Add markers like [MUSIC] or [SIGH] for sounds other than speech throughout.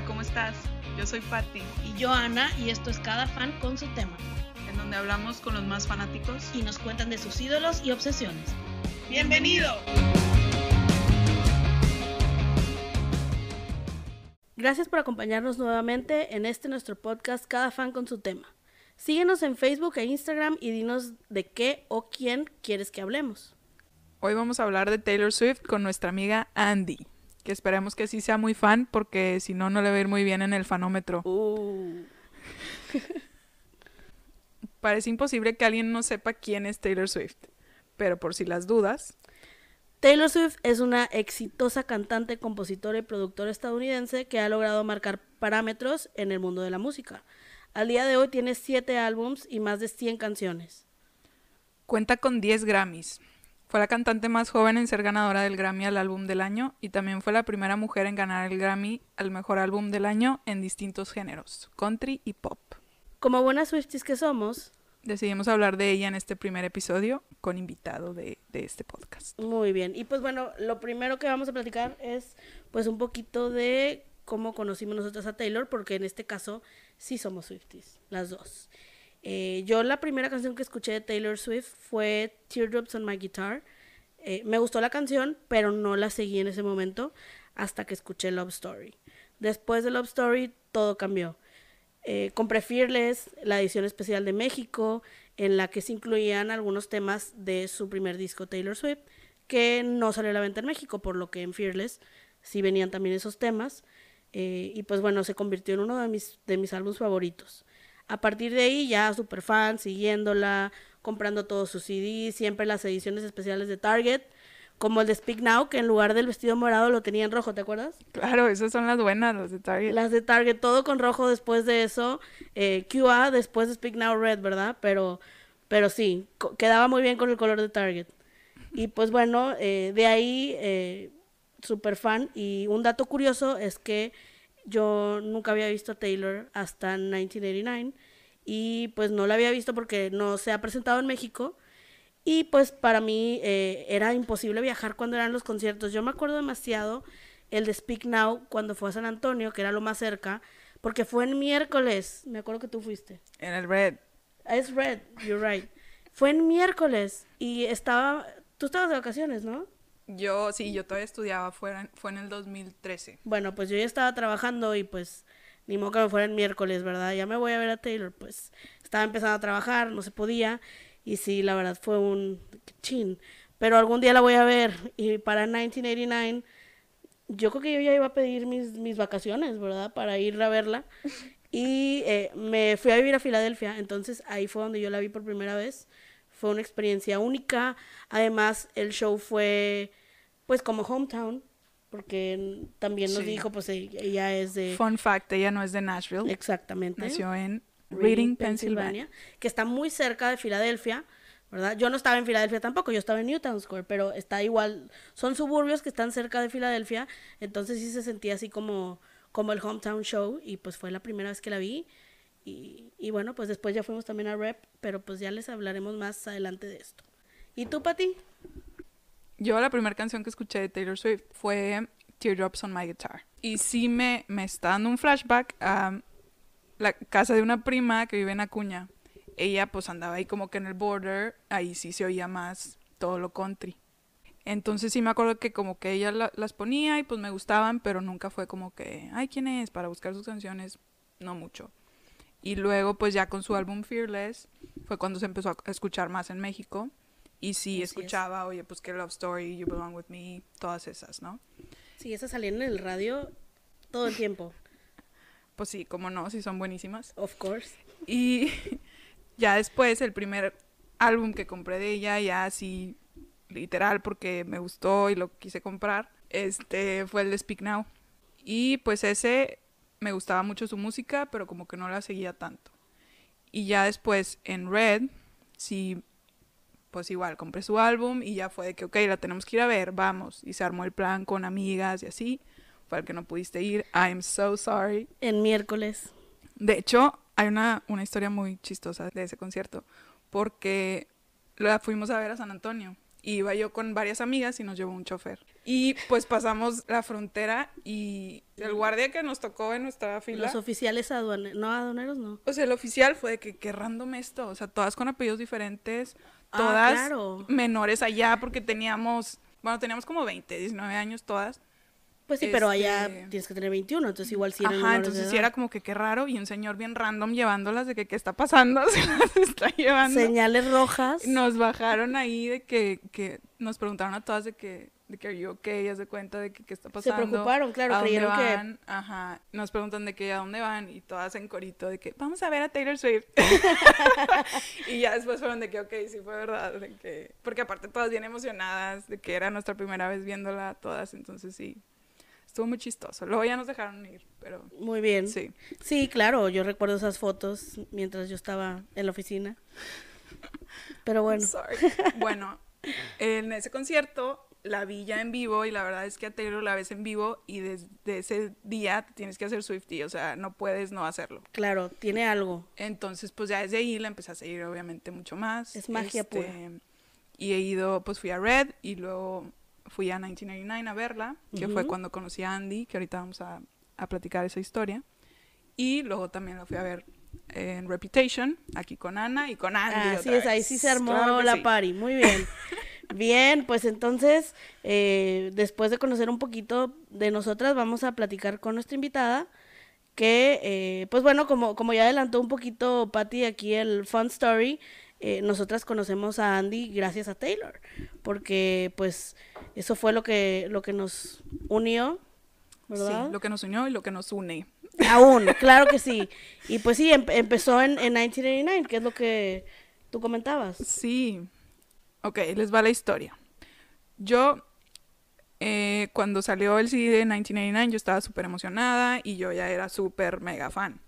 Hola, ¿cómo estás? Yo soy Patti. Y yo Ana, y esto es Cada Fan con su tema. En donde hablamos con los más fanáticos y nos cuentan de sus ídolos y obsesiones. ¡Bienvenido! Gracias por acompañarnos nuevamente en este nuestro podcast Cada Fan con su tema. Síguenos en Facebook e Instagram y dinos de qué o quién quieres que hablemos. Hoy vamos a hablar de Taylor Swift con nuestra amiga Andy, que esperemos que sí sea muy fan porque si no, no le va a ir muy bien en el fanómetro. Uh. [LAUGHS] Parece imposible que alguien no sepa quién es Taylor Swift, pero por si las dudas. Taylor Swift es una exitosa cantante, compositora y productora estadounidense que ha logrado marcar parámetros en el mundo de la música. Al día de hoy tiene 7 álbums y más de 100 canciones. Cuenta con 10 Grammys. Fue la cantante más joven en ser ganadora del Grammy al álbum del año y también fue la primera mujer en ganar el Grammy al mejor álbum del año en distintos géneros, country y pop. Como buenas Swifties que somos, decidimos hablar de ella en este primer episodio con invitado de, de, este podcast. Muy bien, y pues bueno, lo primero que vamos a platicar es pues un poquito de cómo conocimos nosotros a Taylor, porque en este caso sí somos Swifties, las dos. Eh, yo la primera canción que escuché de Taylor Swift fue Teardrops on My Guitar. Eh, me gustó la canción, pero no la seguí en ese momento hasta que escuché Love Story. Después de Love Story todo cambió. Eh, compré Fearless, la edición especial de México, en la que se incluían algunos temas de su primer disco Taylor Swift, que no salió a la venta en México, por lo que en Fearless sí venían también esos temas. Y pues bueno, se convirtió en uno de mis, de mis álbumes favoritos. A partir de ahí ya super fan, siguiéndola, comprando todos sus CDs, siempre las ediciones especiales de Target, como el de Speak Now, que en lugar del vestido morado lo tenía en rojo, ¿te acuerdas? Claro, esas son las buenas, las de Target. Las de Target, todo con rojo después de eso, eh, QA después de Speak Now Red, ¿verdad? Pero, pero sí, quedaba muy bien con el color de Target. Y pues bueno, eh, de ahí eh, super fan. Y un dato curioso es que yo nunca había visto a Taylor hasta 1989 y pues no la había visto porque no se ha presentado en México. Y pues para mí eh, era imposible viajar cuando eran los conciertos. Yo me acuerdo demasiado el de Speak Now cuando fue a San Antonio, que era lo más cerca, porque fue en miércoles. Me acuerdo que tú fuiste. En el Red. Es Red, you're right. Fue en miércoles y estaba. Tú estabas de vacaciones, ¿no? Yo, sí, yo todavía estudiaba, fue en, fue en el 2013. Bueno, pues yo ya estaba trabajando y pues ni modo que me fuera el miércoles, ¿verdad? Ya me voy a ver a Taylor, pues estaba empezando a trabajar, no se podía. Y sí, la verdad fue un chin. Pero algún día la voy a ver. Y para 1989, yo creo que yo ya iba a pedir mis, mis vacaciones, ¿verdad? Para ir a verla. [LAUGHS] Y eh, me fui a vivir a Filadelfia. Entonces ahí fue donde yo la vi por primera vez. Fue una experiencia única. Además, el show fue pues como hometown, porque también nos dijo, pues ella es de... Fun fact, ella no es de Nashville. Exactamente. Nació en Reading, Pennsylvania, que está muy cerca de Filadelfia, ¿verdad? Yo no estaba en Filadelfia tampoco, yo estaba en Newtown Square, pero está igual, son suburbios que están cerca de Filadelfia, entonces sí se sentía así como, como el hometown show, y pues fue la primera vez que la vi, y, y bueno, pues después ya fuimos también a Rep, pero pues ya les hablaremos más adelante de esto. ¿Y tú, Pati? Yo la primera canción que escuché de Taylor Swift fue Teardrops on My Guitar. Y sí me, me está dando un flashback a la casa de una prima que vive en Acuña. Ella pues andaba ahí como que en el border, ahí sí se oía más todo lo country. Entonces sí me acuerdo que como que ella las ponía y pues me gustaban, pero nunca fue como que, ay, ¿quién es? Para buscar sus canciones, no mucho. Y luego pues ya con su álbum Fearless fue cuando se empezó a escuchar más en México. Y sí, escuchaba, oye, pues que Love Story, You Belong With Me, todas esas, ¿no? Sí, esas salían en el radio todo el tiempo. pues sí, como no, sí son buenísimas. Of course. Y [LAUGHS] ya después, el primer álbum que compré de ella, ya así, literal, porque me gustó y lo quise comprar, este fue el de Speak Now. Y pues ese me gustaba mucho su música, pero como que no la seguía tanto. Y ya después en Red, sí pues igual, compré su álbum y ya fue de que, ok, la tenemos que ir a ver, vamos. Y se armó el plan con amigas y así. Fue el que no pudiste ir. I'm so sorry. En miércoles. De hecho, hay una, historia muy chistosa de ese concierto. Porque la fuimos a ver a San Antonio. Iba yo con varias amigas y nos llevó un chofer. Y pues pasamos la frontera y el guardia que nos tocó en nuestra fila. Los oficiales aduaneros, no aduaneros, no. O sea, el oficial fue de que qué random esto. O sea, todas con apellidos diferentes, Ah, todas claro. menores allá porque teníamos, bueno, teníamos como 20, 19 años todas. Pues sí, pero allá Este- tienes que tener 21, entonces igual sí eran Ajá, entonces sí era como que qué raro y un señor bien random llevándolas de que qué está pasando, [LAUGHS] se las está llevando. Señales rojas. Nos bajaron ahí de que, que nos preguntaron a todas de que de que you okay, haz de cuenta de que qué está Se pasando. preocuparon, claro, ¿a dónde creyeron que- van? Ajá, nos preguntan de que a dónde van y todas en corito de que vamos a ver a Taylor Swift. [LAUGHS] y ya después fueron de que ok, sí fue verdad, de que porque aparte todas bien emocionadas de que era nuestra primera vez viéndola todas, entonces sí. Estuvo muy chistoso. Luego ya nos dejaron ir, pero Muy bien. sí. Sí, claro, yo recuerdo esas fotos mientras yo estaba en la oficina. Pero bueno, [LAUGHS] Sorry. Bueno, en ese concierto la vi ya en vivo y la verdad es que a Taylor la ves en vivo y desde ese día tienes que hacer Swiftie, o sea, no puedes no hacerlo. claro, tiene algo. Entonces, pues ya desde ahí la empecé a seguir obviamente mucho más. Es magia pura. Y he ido, pues fui a Red y luego fui a 1989 a verla, que fue cuando conocí a Andy, que ahorita vamos a, a platicar esa historia. Y luego también la fui a ver en Reputation, aquí con Ana y con Andy. Ah, otra es, ahí sí se armó Claro la sí. party. Muy bien. [LAUGHS] Bien, pues entonces, eh, después de conocer un poquito de nosotras, vamos a platicar con nuestra invitada. Que, eh, pues bueno, como, como ya adelantó un poquito Patty aquí el Fun Story, eh, nosotras conocemos a Andy gracias a Taylor. Porque, pues, eso fue lo que, lo que nos unió, ¿verdad? Sí, lo que nos unió y lo que nos une. Aún, claro que sí. [LAUGHS] Y pues sí, em- empezó en, en 1989, que es lo que tú comentabas. Sí. Ok, les va la historia. Yo, eh, cuando salió el CD de 1989, yo estaba súper emocionada y yo ya era súper mega fan.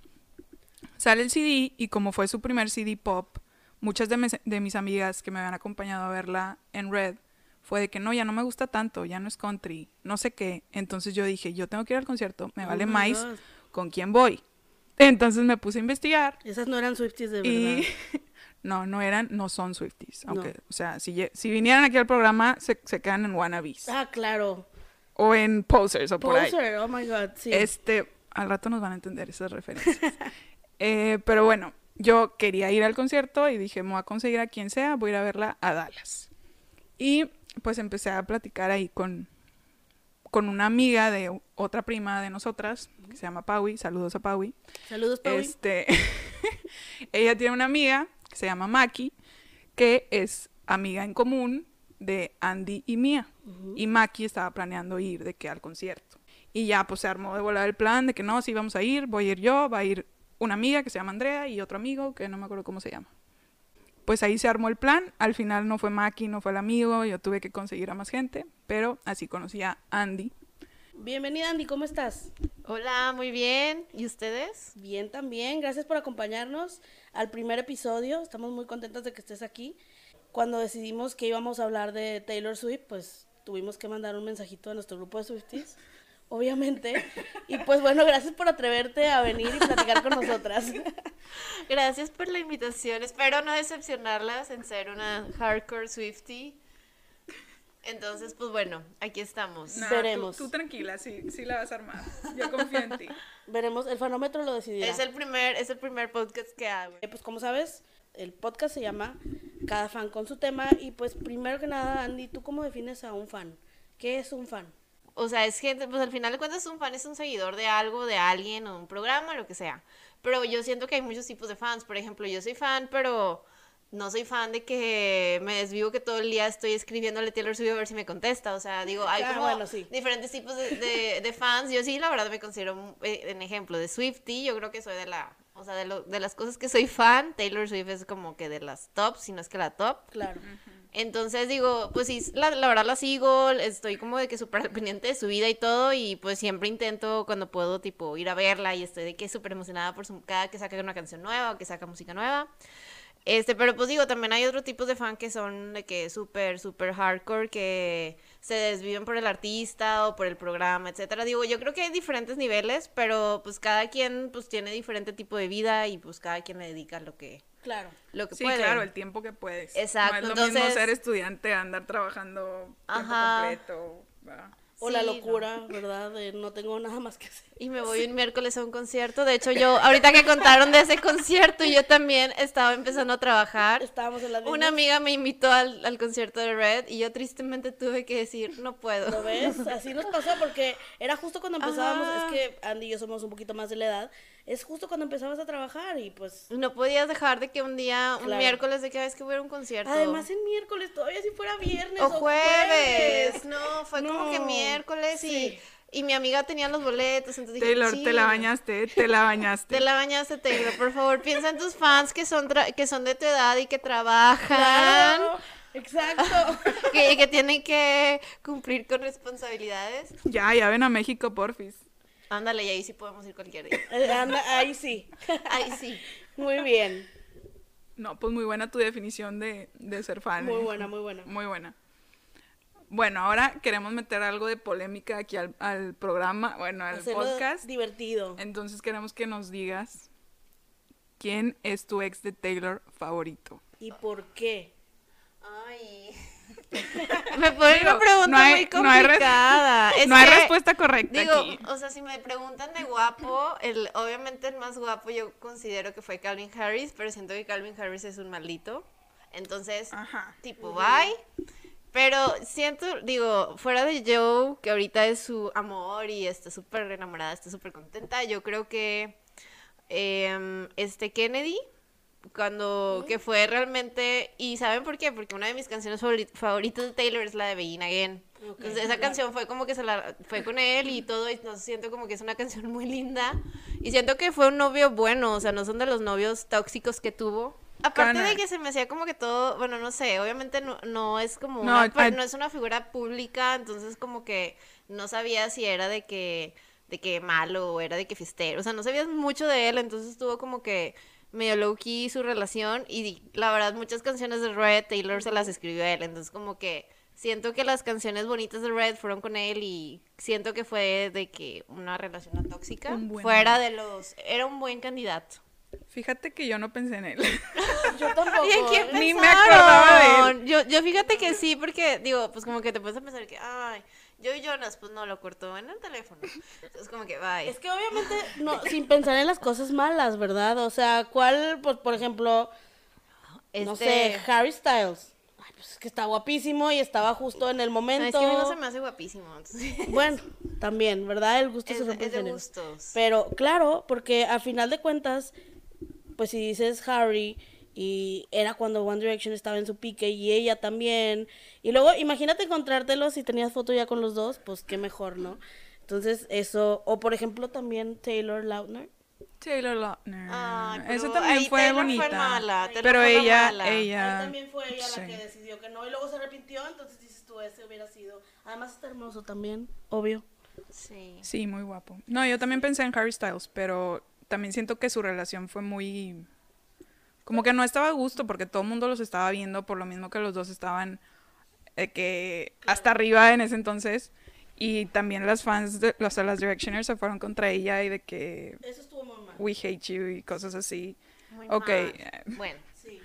Sale el CD y como fue su primer CD pop, muchas de mis, de mis amigas que me habían acompañado a verla en Red fue de que no, ya no me gusta tanto, ya no es country, no sé qué. Entonces yo dije, yo tengo que ir al concierto, me Oh vale más con quién voy. Entonces me puse a investigar Esas no eran Swifties de verdad. y [LAUGHS] no, no eran, no son Swifties. Aunque, No. o sea, si, si vinieran aquí al programa, se, se quedan en wannabes. Ah, claro. O en posers o por ahí. Poser, oh my god, sí. Este, al rato nos van a entender esas referencias. [LAUGHS] Eh, pero bueno, yo quería ir al concierto y dije, me voy a conseguir a quien sea, voy a ir a verla a Dallas. Y pues empecé a platicar ahí con, con una amiga de otra prima de nosotras, que se llama Paui. Saludos a Paui. Saludos, Paui. Este, [LAUGHS] ella tiene una amiga que se llama Maki, que es amiga en común de Andy y Mía. Y Maki estaba planeando ir de que al concierto. Y ya pues se armó de volar el plan de que no, sí vamos a ir, voy a ir yo, va a ir una amiga que se llama Andrea y otro amigo que no me acuerdo cómo se llama. Pues ahí se armó el plan, al final no fue Maki, no fue el amigo, yo tuve que conseguir a más gente, pero así conocí a Andy. Bienvenida, Andy, ¿cómo estás? Hola, muy bien. ¿Y ustedes? Bien también, gracias por acompañarnos al primer episodio. Estamos muy contentas de que estés aquí. Cuando decidimos que íbamos a hablar de Taylor Swift, pues tuvimos que mandar un mensajito a nuestro grupo de Swifties, [LAUGHS] obviamente. Y pues bueno, gracias por atreverte a venir y platicar con nosotras. [LAUGHS] Gracias por la invitación. Espero no decepcionarlas en ser una hardcore Swiftie. Entonces, pues bueno, aquí estamos. Nah, Veremos. Tú, tú tranquila, sí, sí la vas a armar. Yo confío en ti. [LAUGHS] Veremos, el fanómetro lo decidirá. Es el primer, es el primer podcast que hago. Eh, Pues como sabes, el podcast se llama Cada fan con su tema. Y pues primero que nada, Andy, ¿tú cómo defines a un fan? ¿Qué es un fan? O sea, es gente, pues al final de cuentas un fan es un seguidor de algo, de alguien o un programa, lo que sea. Pero yo siento que hay muchos tipos de fans. Por ejemplo, yo soy fan, pero no soy fan de que me desvivo que todo el día estoy escribiéndole a Taylor Swift a ver si me contesta. O sea, digo, hay Ah, como bueno, sí. diferentes tipos de, de- de fans. Yo sí, la verdad, me considero un eh, en ejemplo de Swiftie. Yo creo que soy de la, o sea, de, lo- de las cosas que soy fan, Taylor Swift es como que de las top, si no es que la top. Claro. Entonces digo, pues sí, la, la verdad la sigo, estoy como de que súper [LAUGHS] pendiente de su vida y todo, y pues siempre intento cuando puedo, tipo, ir a verla y estoy de que súper emocionada por su, cada que saca una canción nueva o que saca música nueva. Este, pero pues digo, también hay otros tipos de fan que son de que súper, súper hardcore, que se desviven por el artista o por el programa, etcétera. Digo, yo creo que hay diferentes niveles, pero pues cada quien pues tiene diferente tipo de vida y pues cada quien le dedica lo que, Claro. lo que Sí, puede. claro, el tiempo que puedes. Exacto, No es lo mismo entonces- ser estudiante a andar trabajando tiempo Ajá. completo. ¿verdad? O la Sí, no. locura, ¿verdad? De no tengo nada más que hacer. Y me voy un miércoles a un concierto. De hecho, yo, ahorita que contaron de ese concierto, yo también estaba empezando a trabajar. Estábamos en la Una amiga me invitó al, al concierto de Red y yo tristemente tuve que decir, no puedo. ¿Lo ves? Así nos pasó porque era justo cuando empezábamos, Ajá. es que Andy y yo somos un poquito más de la edad, es justo cuando empezabas a trabajar y pues... No podías dejar de que un día, un Claro. miércoles, de que vez que hubiera un concierto. Además en miércoles, todavía si fuera viernes o o, jueves. No, fue como que miércoles Sí. y, y mi amiga tenía los boletos. Entonces dije, Taylor, "Sí". te la bañaste, te la bañaste. [LAUGHS] Te la bañaste, Taylor. Por favor, piensa en tus fans que son, tra- que son de tu edad y que trabajan. Claro, exacto. [LAUGHS] que, que tienen que cumplir con responsabilidades. Ya, ya ven a México, porfis. Ándale, y ahí sí podemos ir cualquier día. Eh, anda, ahí sí. [LAUGHS] Ahí sí. Muy bien. No, pues muy buena tu definición de, de ser fan. Muy ¿eh? buena, muy buena. Muy buena. Bueno, ahora queremos meter algo de polémica aquí al, al programa, bueno, al Hacerlo podcast. divertido. Entonces queremos que nos digas quién es tu ex de Taylor favorito. ¿Y por qué? [LAUGHS] Me pone Digo, una pregunta no hay- muy no hay res- complicada. [LAUGHS] Es no hay que, respuesta correcta Digo, aquí. o sea, si me preguntan de guapo, el, obviamente el más guapo yo considero que fue Calvin Harris, pero siento que Calvin Harris es un maldito. Entonces, Ajá. tipo, bye. Pero siento, digo, fuera de Joe, que ahorita es su amor y está súper enamorada, está súper contenta, yo creo que em, este Kennedy, cuando, que fue realmente, y ¿saben por qué? Porque una de mis canciones favori- favoritas de Taylor es la de Begin Again. Ok, Entonces esa claro. canción fue como que se la, fue con él y todo, y no siento como que es una canción muy linda. Y siento que fue un novio bueno, o sea, no son de los novios tóxicos que tuvo. Aparte de que se me hacía como que todo, bueno, no sé, obviamente no, no es como No, una, I- no es una figura pública, entonces como que no sabía si era de que, de que malo o era de que fiestero, o sea, no sabías mucho de él, entonces estuvo como que medio low key su relación y la verdad muchas canciones de Red Taylor se las escribió él, entonces como que siento que las canciones bonitas de Red fueron con él y siento que fue de que una relación tóxica, Un buen fuera de los, era un buen candidato. Fíjate que yo no pensé en él. [LAUGHS] Yo tampoco. ¿Y en quién. Ni me acordaba de él. Yo, yo fíjate que sí, porque digo, pues como que te puedes pensar que, ay, yo y Jonas, pues no, lo cortó en el teléfono. Entonces como que, bye. Es que obviamente, no, sin pensar en las cosas malas, ¿verdad? O sea, ¿cuál, pues, por ejemplo, no Este- sé, Harry Styles? Ay, pues es que está guapísimo y estaba justo en el momento. es que a mí no se me hace guapísimo. entonces- Bueno, también, ¿verdad? El gusto es, se rompe es de gustos. Pero claro, porque a final de cuentas, pues si dices Harry y era cuando One Direction estaba en su pique y ella también, y luego imagínate encontrártelos si tenías foto ya con los dos, pues qué mejor, ¿no? Entonces eso, o por ejemplo también Taylor Lautner. Taylor Lautner. Pero Eso también ahí fue Taylor fue bonita. mala, Taylor pero fue ella, mala. ella. Ahí también fue ella sí. la que decidió que no y luego se arrepintió, entonces dices tú, ese hubiera sido. Además está hermoso también, obvio. Sí. Sí, muy guapo. No, yo también pensé en Harry Styles, pero también siento que su relación fue muy... Como que no estaba a gusto porque todo el mundo los estaba viendo por lo mismo que los dos estaban eh, que hasta arriba en ese entonces. Y también las fans, de, o sea, las Directioners se fueron contra ella y de que Eso estuvo muy mal. we hate you y cosas así. Muy Ok, mal. [LAUGHS] Bueno. Sí.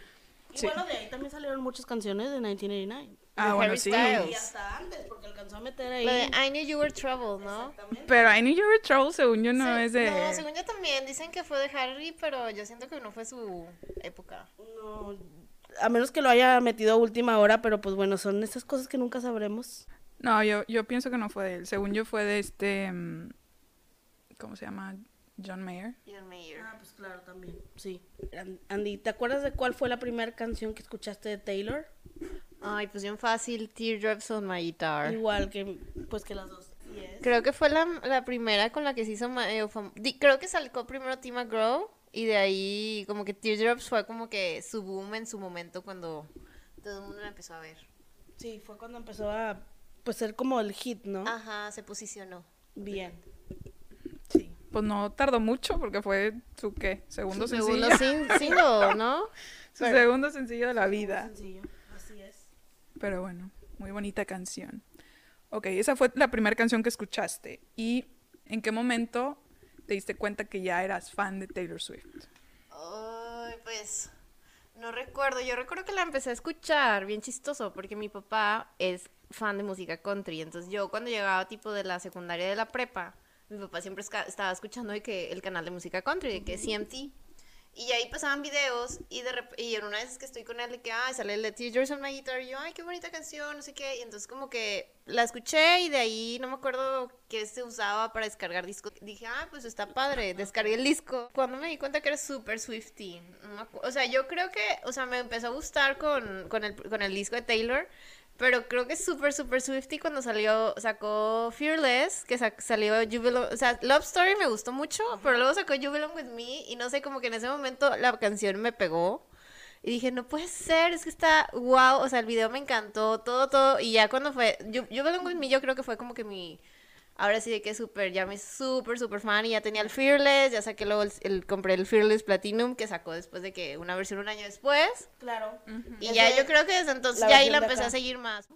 Y Sí. bueno, de ahí también salieron muchas canciones de 1989. Ah, bueno, Harry sí. Styles. Y hasta antes, porque alcanzó a meter ahí. De I knew you were trouble, ¿no? Exactamente. Pero I Knew You Were Trouble, según yo, no Sí, es de... No, según yo también dicen que fue de Harry, pero yo siento que no fue su época. No, a menos que lo haya metido a última hora, pero pues bueno, son esas cosas que nunca sabremos. No, yo, yo pienso que no fue de él. Según yo fue de este... mm, ¿Cómo se llama? John Mayer. John Mayer. Ah, pues claro, también. Sí. An- Andy, ¿te acuerdas de cuál fue la primera canción que escuchaste de Taylor? Ay, pues bien fácil, Teardrops on my guitar. Igual que, pues que las dos. Yes. Creo que fue la, la primera con la que se hizo di- Creo que salió primero Tim McGraw y de ahí como que Teardrops fue como que su boom en su momento cuando todo el mundo la empezó a ver. Sí, fue cuando empezó a, pues ser como el hit, ¿no? Ajá, se posicionó. Bien. Sí. Pues no tardó mucho porque fue su, ¿qué? Segundo Su sencillo. segundo sin- single, ¿no? [LAUGHS] su segundo sencillo de la vida. Sencillo. Pero bueno, muy bonita canción. Ok, esa fue la primera canción que escuchaste. ¿Y en qué momento te diste cuenta que ya eras fan de Taylor Swift? Ay, pues No recuerdo, yo recuerdo que la empecé a escuchar, bien chistoso, porque mi papá es fan de música country, entonces yo cuando llegaba tipo de la secundaria de la prepa, mi papá siempre estaba escuchando de que el canal de música country, de que CMT, y ahí pasaban videos y de rep- y en una vez que estoy con él de que ay sale el de Tears on My Guitar y yo ay qué bonita canción no sé qué y entonces como que la escuché y de ahí no me acuerdo qué se usaba para descargar discos. Dije ah pues está padre descargué el disco cuando me di cuenta que era súper Swifty no o sea yo creo que o sea me empezó a gustar con, con el con el disco de Taylor pero creo que es súper, súper Swifty cuando salió, sacó Fearless, que sa- salió Jubilon, o sea, Love Story me gustó mucho, pero luego sacó Jubilon With Me y no sé, como que en ese momento la canción me pegó. Y dije, no puede ser, es que está wow, o sea, el video me encantó, todo, todo. Y ya cuando fue, Ju- Jubilon With Me yo creo que fue como que mi, ahora sí de que súper, ya me súper, súper fan y ya tenía el Fearless, ya saqué luego el, el- compré el Fearless Platinum que sacó después de que una versión un año después. Claro. Y ya yo creo que desde entonces la ya ahí la empecé acá. a seguir más.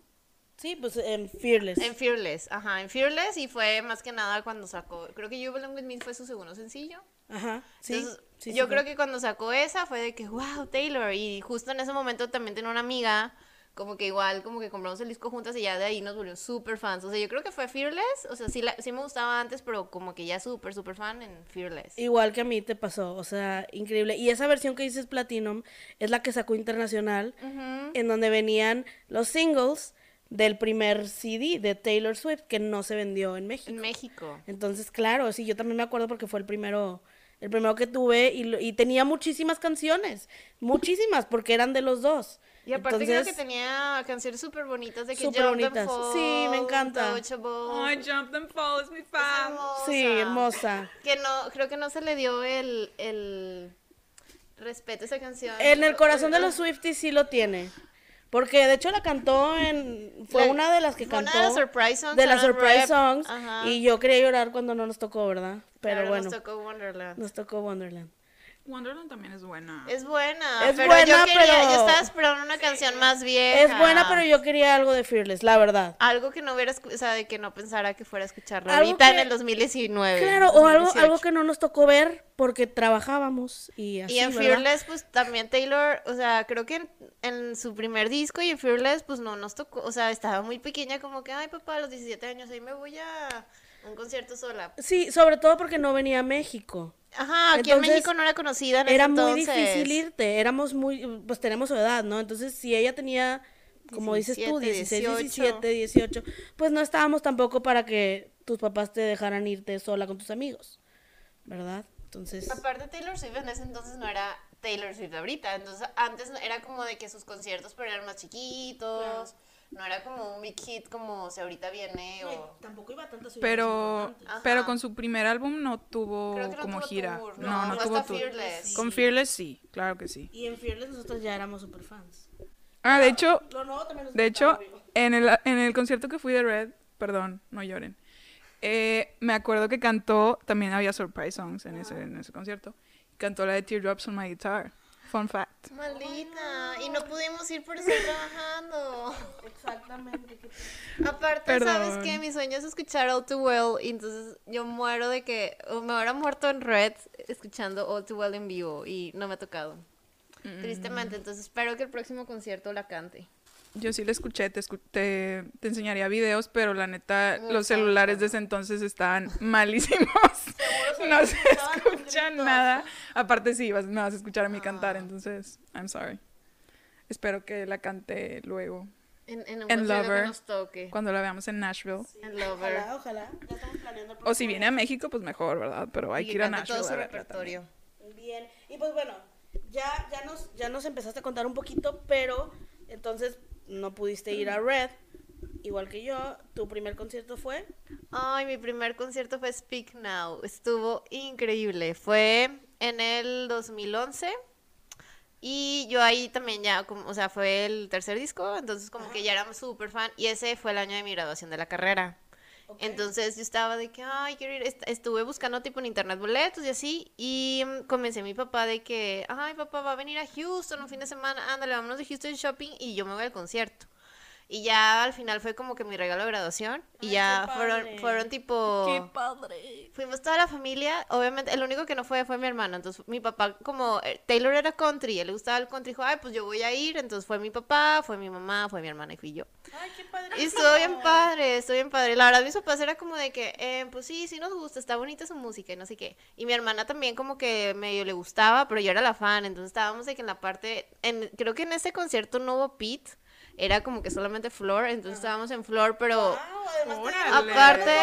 Sí, pues en Fearless. En Fearless, ajá, en Fearless y fue más que nada cuando sacó, creo que You Belong With Me fue su segundo sencillo. Ajá. Sí. Entonces, sí, yo sí, creo que cuando sacó esa fue de que, wow, Taylor. Y justo en ese momento también tenía una amiga, como que igual, como que compramos el disco juntas y ya de ahí nos volvimos súper fans. O sea, yo creo que fue Fearless, o sea, sí, la- sí me gustaba antes, pero como que ya súper, súper fan en Fearless. Igual que a mí te pasó, o sea, increíble. Y esa versión que dices Platinum es la que sacó Internacional, Ujú. en donde venían los singles del primer CD de Taylor Swift que no se vendió en México. En México. Entonces, claro, sí, yo también me acuerdo porque fue el primero, el primero que tuve y, lo- y tenía muchísimas canciones, muchísimas, porque eran de los dos. Y aparte creo que tenía canciones súper bonitas de que Súper Jump and bonitas. Fall, Sí, me encanta. Ay, Jump and Fall es mi fan. Sí, hermosa. Que no, creo que no se le dio el, el respeto a esa canción. En el corazón de los Swifties sí lo tiene. Porque de hecho la cantó en. Fue La- una de las que fue una cantó. de las surprise songs, de las surprise rap. songs. Ajá. Y yo quería llorar cuando no nos tocó, ¿verdad? Pero Claro, bueno, Nos tocó Wonderland. nos tocó Wonderland. Wonderland también es buena. Es buena. Es pero buena, yo quería, pero- Yo estaba esperando una canción más vieja. Es buena, pero yo quería algo de Fearless, la verdad. Algo que no hubiera, o sea, de que no pensara que fuera a escucharlo Algo ahorita en que- el 2019. Claro, o algo, 2018. algo que no nos tocó ver porque trabajábamos y así. Y en ¿verdad? Fearless, pues también Taylor, o sea, creo que en, en su primer disco y en Fearless, pues no nos tocó, o sea, estaba muy pequeña, como que, ay, papá, a los 17 años, ahí me voy a un concierto sola. Sí, sobre todo porque no venía a México. Ajá, aquí Entonces, en México no era conocida en ese Era muy entonces. difícil irte, éramos muy, pues tenemos su edad, ¿no? Entonces, si ella tenía, como dices tú, 17, 16, 18. 17, 18, pues no estábamos tampoco para que tus papás te dejaran irte sola con tus amigos, ¿verdad? Entonces, Aparte, Taylor Swift en ese entonces no era Taylor Swift ahorita. Entonces, antes era como de que sus conciertos pero eran más chiquitos. No era como un big hit como si ahorita viene o... tampoco iba a tantas Pero, pero con su primer álbum no tuvo Creo que no como tuvo gira. tour, no, no, no, fue tuvo hasta tour. Fearless. Con Fearless sí, claro que sí. Y en Fearless nosotros ya éramos super fans. Ah, de hecho, Lo nuevo también nos de hecho, en el, en el concierto que fui de Red, perdón, no lloren. eh, me acuerdo que cantó, también había surprise songs en ese, en ese concierto. Cantó la de Teardrops on My Guitar. Fun fact. Maldita. Y no pudimos ir por estar trabajando. Exactamente. Aparte, ¿sabes qué? Mi sueño es escuchar All Too Well. Y entonces yo muero de que... O me hubiera muerto en Red escuchando All Too Well en vivo. Y no me ha tocado. Mm. Tristemente. Entonces espero que el próximo concierto la cante. Yo sí la escuché, te, escu- te, te enseñaría videos, pero la neta, No los celulares de ese entonces estaban [LAUGHS] malísimos. [LAUGHS] no se escucha nada. Aparte sí, vas, me vas a escuchar a mí cantar, entonces, I'm sorry. Espero que la cante luego, En, en un En concierto Lover. que nos toque. cuando la veamos en Nashville. En Lover. Ojalá, ojalá. Ya estamos planeando el O si viene a México, pues mejor, ¿verdad? Pero hay Y que ir a Nashville. todo su repertorio. Bien, y pues bueno, ya, ya, nos, ya nos empezaste a contar un poquito, pero entonces no pudiste ir a Red, igual que yo. Tu primer concierto fue. Ay, mi primer concierto fue Speak Now. Estuvo increíble. Fue en el 2011. Y yo ahí también ya, como, o sea, fue el tercer disco, entonces como que ya era súper fan. Y ese fue el año de mi graduación de la carrera. Entonces yo estaba de que, ay, quiero ir. Est- Estuve buscando tipo en internet boletos y así. Y mm, convencé a mi papá de que, ay, papá va a venir a Houston un fin de semana. Ándale, vámonos de Houston shopping y yo me voy al concierto. Y ya al final fue como que mi regalo de graduación. Y Ay, ya qué fueron, fueron tipo... ¡Qué padre! Fuimos toda la familia, obviamente, el único que no fue fue mi hermano, entonces mi papá, como eh, Taylor era country, él le gustaba el country, dijo, ay, pues yo voy a ir, entonces fue mi papá, fue mi mamá, fue mi hermana y fui yo. ¡Ay, qué padre! Y estuvo bien padre, estuvo bien padre. La verdad, mis papás era como de que, eh, pues sí, sí nos gusta, está bonita su música y no sé qué. Y mi hermana también como que medio le gustaba, pero yo era la fan, entonces estábamos de que en la parte, en, creo que en ese concierto no hubo Pete, era como que solamente Floor, entonces estábamos en Floor, pero... Wow, Aparte,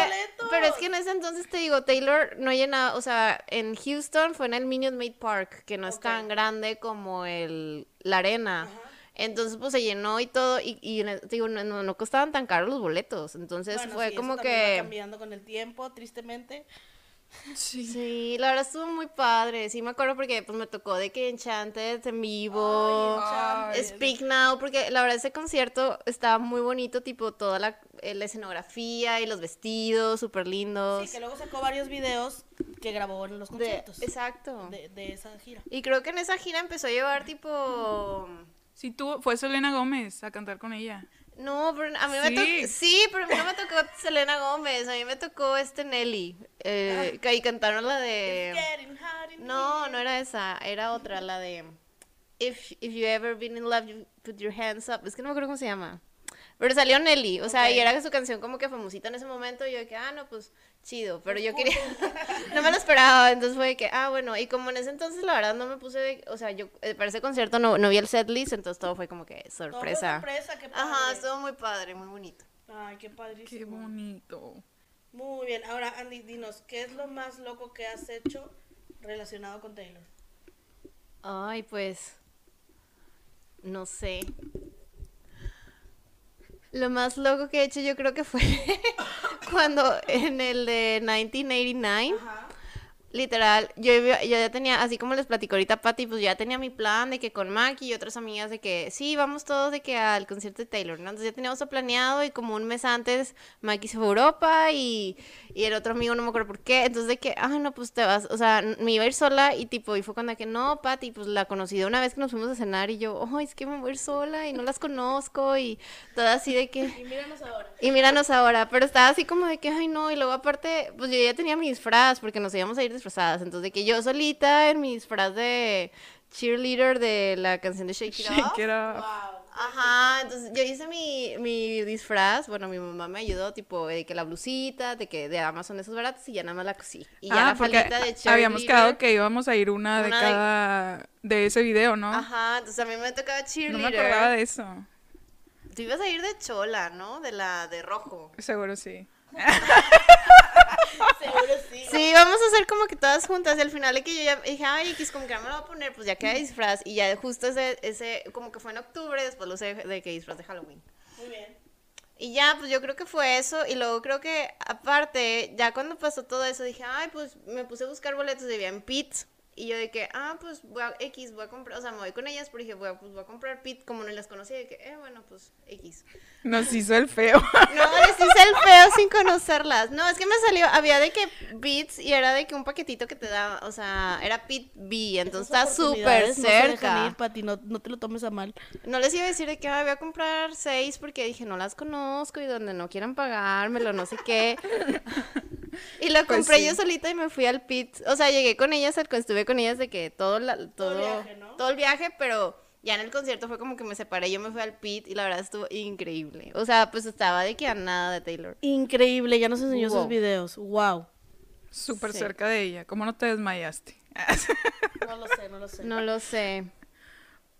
pero es que en ese entonces te digo, Taylor no llenaba, o sea, en Houston fue en el Minute Maid Park, que no es tan grande como el la arena. Entonces, pues se llenó y todo, y, y te digo, no, no, no costaban tan caros los boletos. Entonces Bueno, fue sí, eso como también va que. cambiando con el tiempo, tristemente. Sí. Sí, la verdad estuvo muy padre. Sí, me acuerdo porque pues me tocó de que Enchanted en vivo. Ay, Speak Now, porque la verdad ese concierto estaba muy bonito, tipo toda la, eh, la escenografía y los vestidos, súper lindos. Sí, que luego sacó varios videos que grabó en los De- conciertos. exacto. De, de esa gira. Y creo que en esa gira empezó a llevar tipo... Sí, tú, fue Selena Gómez a cantar con ella. No, pero a mí me Sí. tocó... Sí, pero a mí no me tocó [LAUGHS] Selena Gómez, a mí me tocó este Nelly. Eh, que ahí cantaron la de... No, no era esa, era otra, la de... If, if you ever been in love, you put your hands up. Es que no me acuerdo cómo se llama. Pero salió Nelly, o sea, y era su canción como que famosita en ese momento, y yo de que, ah, no, pues, chido, pero yo quería, [LAUGHS] no me lo esperaba, entonces fue de que, ah, bueno, y como en ese entonces la verdad no me puse, de- o sea, yo eh, para ese concierto no, no vi el setlist, entonces todo fue como que Todo fue sorpresa. sorpresa, qué padre. Ajá, estuvo muy padre, muy bonito. Ay, qué padrísimo. Qué bonito. Muy bien. Ahora, Andy, dinos, ¿qué es lo más loco que has hecho relacionado con Taylor? Ay, pues. No sé. Lo más loco que he hecho yo creo que fue [LAUGHS] cuando en el de 1989, Ajá. Literal, yo, yo ya tenía, así como les platico ahorita Patty, pues yo ya tenía mi plan de que con Maki y otras amigas de que sí, vamos todos de que al concierto de Taylor, ¿no? Entonces ya teníamos todo planeado y como un mes antes Maki se fue a Europa y, y el otro amigo no me acuerdo por qué, entonces de que, ay no, pues te vas, o sea, me iba a ir sola y tipo, y fue cuando de que no, Patty, pues la conocí de una vez que nos fuimos a cenar y yo, ay, es que me voy a ir sola y no las conozco y todo así de que... Y míranos ahora. Y míranos ahora, pero estaba así como de que, ay no, y luego aparte, pues yo ya tenía mi disfraz, porque nos íbamos a ir disfrazadas, entonces de que yo solita en mi disfraz de cheerleader de la canción de Shake It Off. It off. Wow. Ajá, entonces yo hice mi, mi disfraz, bueno, mi mamá me ayudó, tipo, de que la blusita, de que de Amazon esos baratos, y ya nada más la cosí. Y ya Ah, la porque faldita de habíamos cheerleader. quedado que íbamos a ir una, de Una de- cada de ese video, ¿no? Ajá, entonces a mí me tocaba no cheerleader. me acordaba de eso. Tú ibas a ir de chola, ¿no? De la de rojo. Seguro sí. [LAUGHS] [LAUGHS] Seguro sí. Sí, vamos a hacer como que todas juntas. Y al final de que yo ya dije, ay, X, como que no me lo voy a poner, pues ya queda disfraz. Y ya justo ese, ese, como que fue en octubre, después lo usé de que disfraz de Halloween. Muy bien. Y ya, pues yo creo que fue eso. Y luego creo que, aparte, ya cuando pasó todo eso, dije, ay, pues me puse a buscar boletos de en Pete. Y yo de que, ah, pues voy a X, voy a comprar, o sea, me voy con ellas, pero dije, voy a, pues voy a comprar Pete, como no las conocía, de que, eh, bueno, pues X. Nos hizo el feo. [LAUGHS] No, les hice el feo sin conocerlas. No, es que me salió, había de que Beats y era de que un paquetito que te daba, o sea, era Pit B, entonces está súper no cerca. ir, Pati, no, no te lo tomes a mal. No les iba a decir de que "Ay, voy a comprar seis porque dije no las conozco y donde no quieran pagármelo, no sé qué. [LAUGHS] Y lo Pues compré sí. yo solita y me fui al pit. O sea, llegué con ellas, estuve con ellas de que todo, la- todo, el viaje, ¿no? todo el viaje, pero ya en el concierto fue como que me separé, yo me fui al pit y la verdad estuvo increíble. O sea, pues estaba de que a nada de Taylor. Increíble, ya nos enseñó Wow. sus videos. Wow. Súper Sí. cerca de ella. ¿Cómo no te desmayaste? [LAUGHS] No lo sé, no lo sé. No lo sé.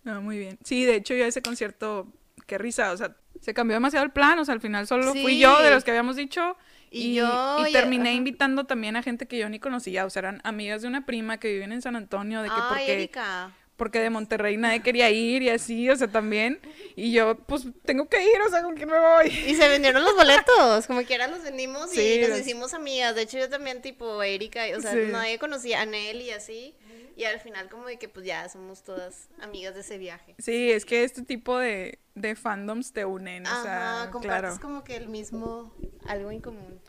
No, muy bien. Sí, de hecho yo a ese concierto, qué risa, o sea, se cambió demasiado el plan, o sea, al final solo fui yo de los que habíamos dicho Y y, yo, y terminé invitando también a gente que yo ni conocía, o sea, eran amigas de una prima que viven en San Antonio, de que Ay, porque, Erika. porque de Monterrey nadie quería ir y así, o sea, también, y yo pues tengo que ir, o sea, ¿con quién me voy? Y se vendieron los boletos, como quiera los vendimos y nos los- hicimos amigas. De hecho, yo también, tipo, Erika, o sea, Sí. nadie conocía a Nel y así. Y al final, como de que, pues ya somos todas amigas de ese viaje. Sí, es que este tipo de, de fandoms te unen, o Ajá, sea, compartes claro. como que el mismo, algo en común.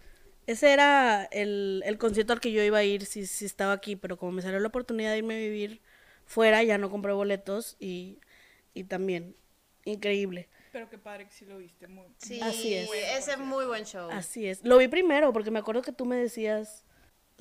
Ese era el, el concierto al que yo iba a ir si, si estaba aquí, pero como me salió la oportunidad de irme a vivir fuera, ya no compré boletos y, y también, increíble. Pero qué padre que sí lo viste. Muy, Sí, Así es. ese muy buen show. Así es. Lo vi primero porque me acuerdo que tú me decías.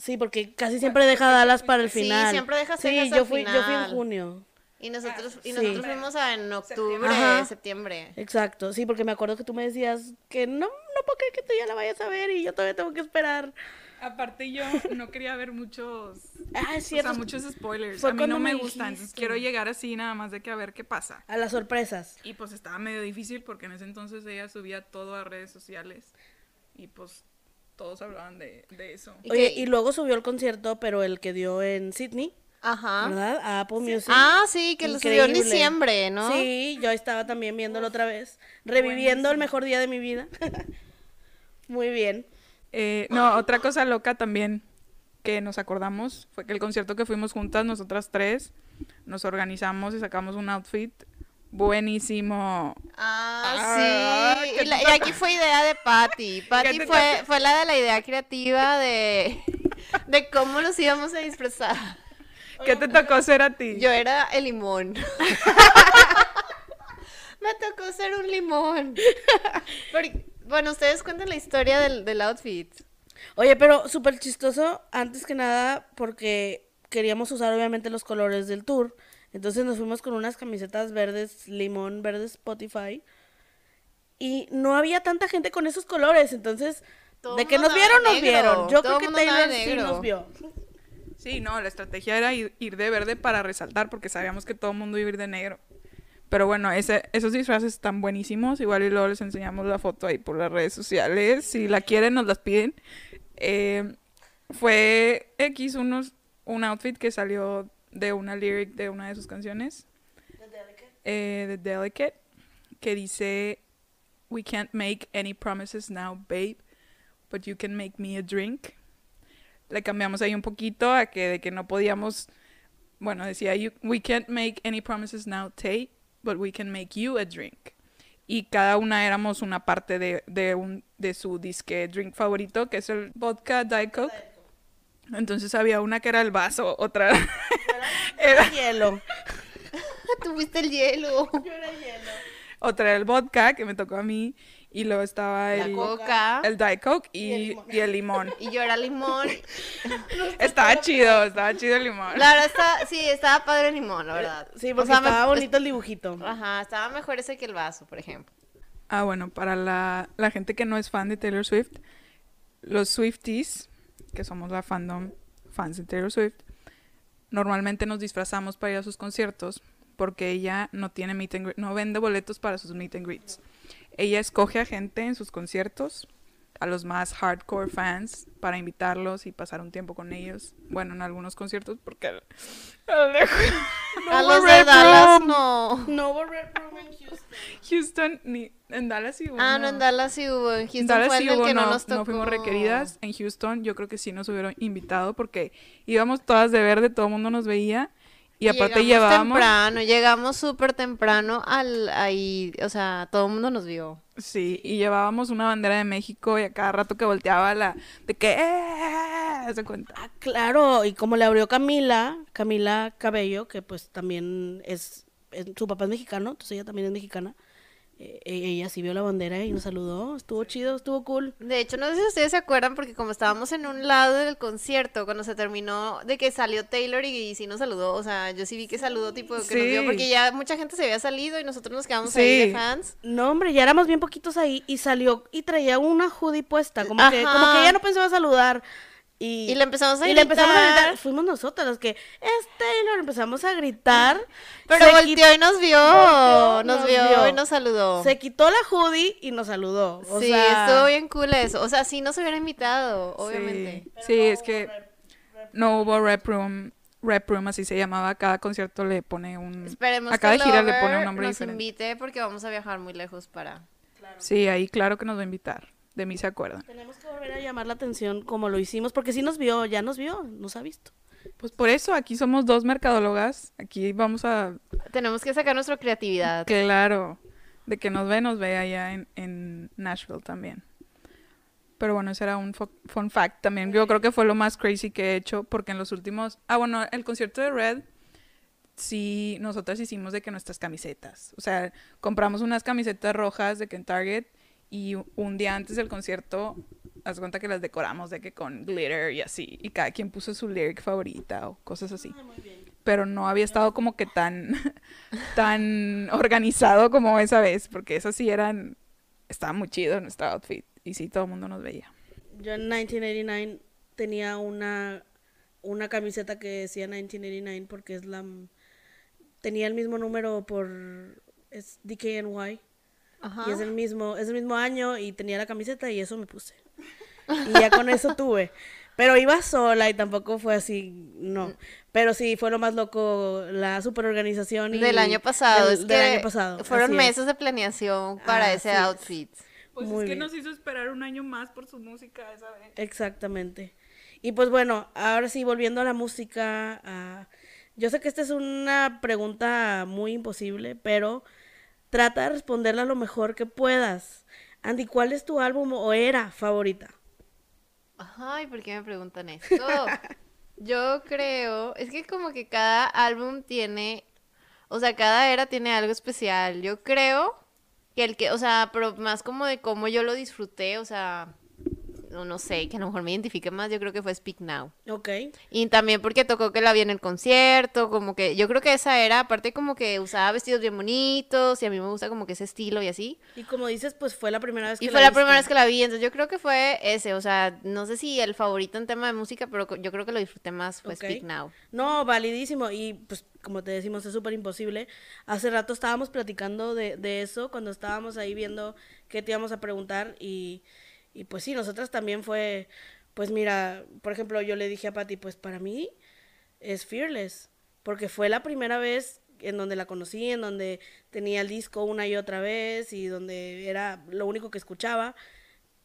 Sí, porque casi siempre deja Dallas para el Sí, final. siempre deja Sí, Texas yo fui, yo fui en final. junio. Y nosotros, y Sí. nosotros fuimos a- en octubre, Ajá. septiembre. Exacto, sí, porque me acuerdo que tú me decías que no, no puedo creer que tú ya la vayas a ver y yo todavía tengo que esperar. Aparte yo no quería ver muchos... Ah, es O cierto. sea, muchos spoilers. Fue a mí no me, me gustan. Entonces quiero llegar así nada más de que a ver qué pasa. A las sorpresas. Y pues estaba medio difícil porque en ese entonces ella subía todo a redes sociales. Y pues todos hablaban de, de eso. ¿Y Oye, y luego subió el concierto, pero el que dio en Sydney, Ajá. ¿verdad? A Apple Music. Ah, sí, que lo subió en Increíble. diciembre, ¿no? Sí, yo estaba también viéndolo otra vez, reviviendo el mejor día de mi vida. [LAUGHS] Muy bien. Eh, no, otra cosa loca también que nos acordamos fue que el concierto que fuimos juntas, nosotras tres, nos organizamos y sacamos un outfit buenísimo. Ah, Ah, sí. ¿qué Y, la- te y aquí fue idea de Patty. [LAUGHS] Patty fue, fue la de la idea creativa de, [LAUGHS] de cómo nos íbamos a disfrazar. ¿Qué te tocó ser a ti? Yo era el limón. [LAUGHS] Me tocó ser un limón. Porque- bueno, ustedes cuentan la historia del, del outfit. Oye, pero súper chistoso, antes que nada, porque queríamos usar obviamente los colores del tour. Entonces nos fuimos con unas camisetas verdes, limón, verde Spotify. Y no había tanta gente con esos colores. Entonces, Todo de que nos vieron, nos vieron. Yo Todo creo que Taylor sí nos vio. Sí, no, la estrategia era ir, ir de verde para resaltar porque sabíamos que todo el mundo iba a ir de negro. Pero bueno, ese, esos disfraces están buenísimos. Igual y luego les enseñamos la foto ahí por las redes sociales. Si la quieren, nos las piden. Eh, fue X unos, un outfit que salió de una lyric de una de sus canciones. Eh, de Delicate. Que dice, We can't make any promises now, babe. But you can make me a drink le cambiamos ahí un poquito a que de que no podíamos, bueno, decía, you, we can't make any promises now, Tate, but we can make you a drink. Y cada una éramos una parte de, de, un, de su disque drink favorito, que es el vodka Diet Coke. Entonces había una que era el vaso, otra era, [LAUGHS] Hielo. [LAUGHS] Tuviste el hielo. otra era el vodka, que me tocó a mí, y luego estaba La el, coca. el Diet Coke y, el limón. y el limón. [LAUGHS] Y yo era limón. estaba chido, estaba chido el limón. La verdad está, sí, estaba padre el limón, la verdad. Sí, O me- estaba bonito el dibujito. Ajá, estaba mejor ese que el vaso, por ejemplo. Ah, bueno, para la, la gente que no es fan de Taylor Swift, los Swifties, que somos la fandom fans de Taylor Swift, normalmente nos disfrazamos para ir a sus conciertos porque ella no tiene meet and no vende boletos para sus meet and greets. Ella escoge a gente en sus conciertos, a los más hardcore fans, para invitarlos y pasar un tiempo con ellos. Bueno, en algunos conciertos porque al- al de [LAUGHS] a hubo los de Dallas no. No hubo Red Room en Houston. Houston, ni en Dallas sí hubo, Ah, no, no. en Dallas sí hubo. En Houston Dallas fue el sí del hubo, que no, no, nos tocó. no fuimos requeridas. En Houston yo creo que sí nos hubieron invitado porque íbamos todas de verde, todo el mundo nos veía. Y aparte llegamos llevábamos... temprano, llegamos súper temprano al ahí, o sea, todo el mundo nos vio. Sí, y llevábamos una bandera de México y a cada rato que volteaba la... De que... ¡Eh! Se cuenta. Ah, claro, y como le abrió Camila, Camila Cabello, que pues también es, es- su papá es mexicano, entonces ella también es mexicana. Eh, ella sí vio la bandera y nos saludó, estuvo chido, estuvo cool. De hecho, no sé si ustedes se acuerdan, porque como estábamos en un lado del concierto, cuando se terminó de que salió Taylor y, y sí nos saludó, o sea, yo sí vi que saludó, tipo, que nos vio, porque ya mucha gente se había salido y nosotros nos quedamos ahí de fans. No, hombre, ya éramos bien poquitos ahí y salió y traía una hoodie puesta, como que, como que ella no pensaba saludar. Y, Y le empezamos a y le empezamos a gritar. Fuimos nosotras los que, es Taylor, empezamos a gritar. Pero Se volteó y nos vio, volteó, nos, nos vio, vio. y nos saludó. Se quitó la hoodie y nos saludó. O sí, sea, estuvo bien cool eso. O sea, sí nos hubiera invitado, obviamente. Sí, sí, es que no hubo rep room. Rep room, así se llamaba. Cada concierto le pone un... Esperemos a cada que gira le pone un nombre nos diferente. invite porque vamos a viajar muy lejos para... Sí, ahí claro que nos va a invitar. De mí se acuerdan. Tenemos que volver a llamar la atención como lo hicimos, porque sí nos vio, ya nos vio, nos ha visto. Pues por eso, aquí somos dos mercadólogas. Aquí vamos a Tenemos que sacar nuestra creatividad. Claro, de que nos ve, nos ve allá en, en Nashville también. Pero bueno, ese era un fun fact también. Yo creo que fue lo más crazy que he hecho porque en los últimos... Ah, bueno, el concierto de Red sí, nosotras hicimos de que nuestras camisetas. O sea, compramos unas camisetas rojas de que en Target y un día antes del concierto, haz cuenta que las decoramos de que con glitter y así. Y cada quien puso su lyric favorita o cosas así. Pero no había estado como que tan, [LAUGHS] tan organizado como esa vez, porque esas sí eran, estaba muy chido nuestro outfit. Y sí, todo el mundo nos veía. Yo en 1989 tenía una, una camiseta que decía 1989 porque es la... Tenía el mismo número por... Es DKNY. Ajá. Y es el mismo, es el mismo año y tenía la camiseta y eso me puse. Y ya con eso tuve. Pero iba sola y tampoco fue así, no. Pero sí, fue lo más loco la superorganización. Y Del año pasado. del, es del que año pasado. Fueron así es. meses de planeación para ese Así es. outfit. Pues Muy es que bien. nos hizo esperar un año más por su música esa vez. Exactamente. Y pues bueno, ahora sí, volviendo a la música, ah, yo sé que esta es una pregunta muy imposible, pero trata de responderla lo mejor que puedas. Andy, ¿cuál es tu álbum o era favorita? Ay, ¿por qué me preguntan esto? [LAUGHS] Yo creo, es que como que cada álbum tiene, o sea, cada era tiene algo especial. Yo creo que el que, o sea, pero más como de cómo yo lo disfruté, o sea, no, no sé, que a lo mejor me identifique más, yo creo que fue Speak Now. Ok. Y también porque tocó que la vi en el concierto, como que yo creo que esa era, aparte como que usaba vestidos bien bonitos y a mí me gusta como que ese estilo y así. Y como dices, pues fue la primera vez que Y la fue la viste. primera vez que la vi, entonces yo creo que fue ese, o sea, no sé si el favorito en tema de música, pero yo creo que lo disfruté más fue. Speak Now. No, validísimo. Y pues como te decimos, es súper imposible. Hace rato estábamos platicando de, de eso cuando estábamos ahí viendo qué te íbamos a preguntar y, y pues sí, nosotras también fue, pues mira, por ejemplo, yo le dije a Patti, pues para mí es Fearless, porque fue la primera vez en donde la conocí, en donde tenía el disco una y otra vez y donde era lo único que escuchaba,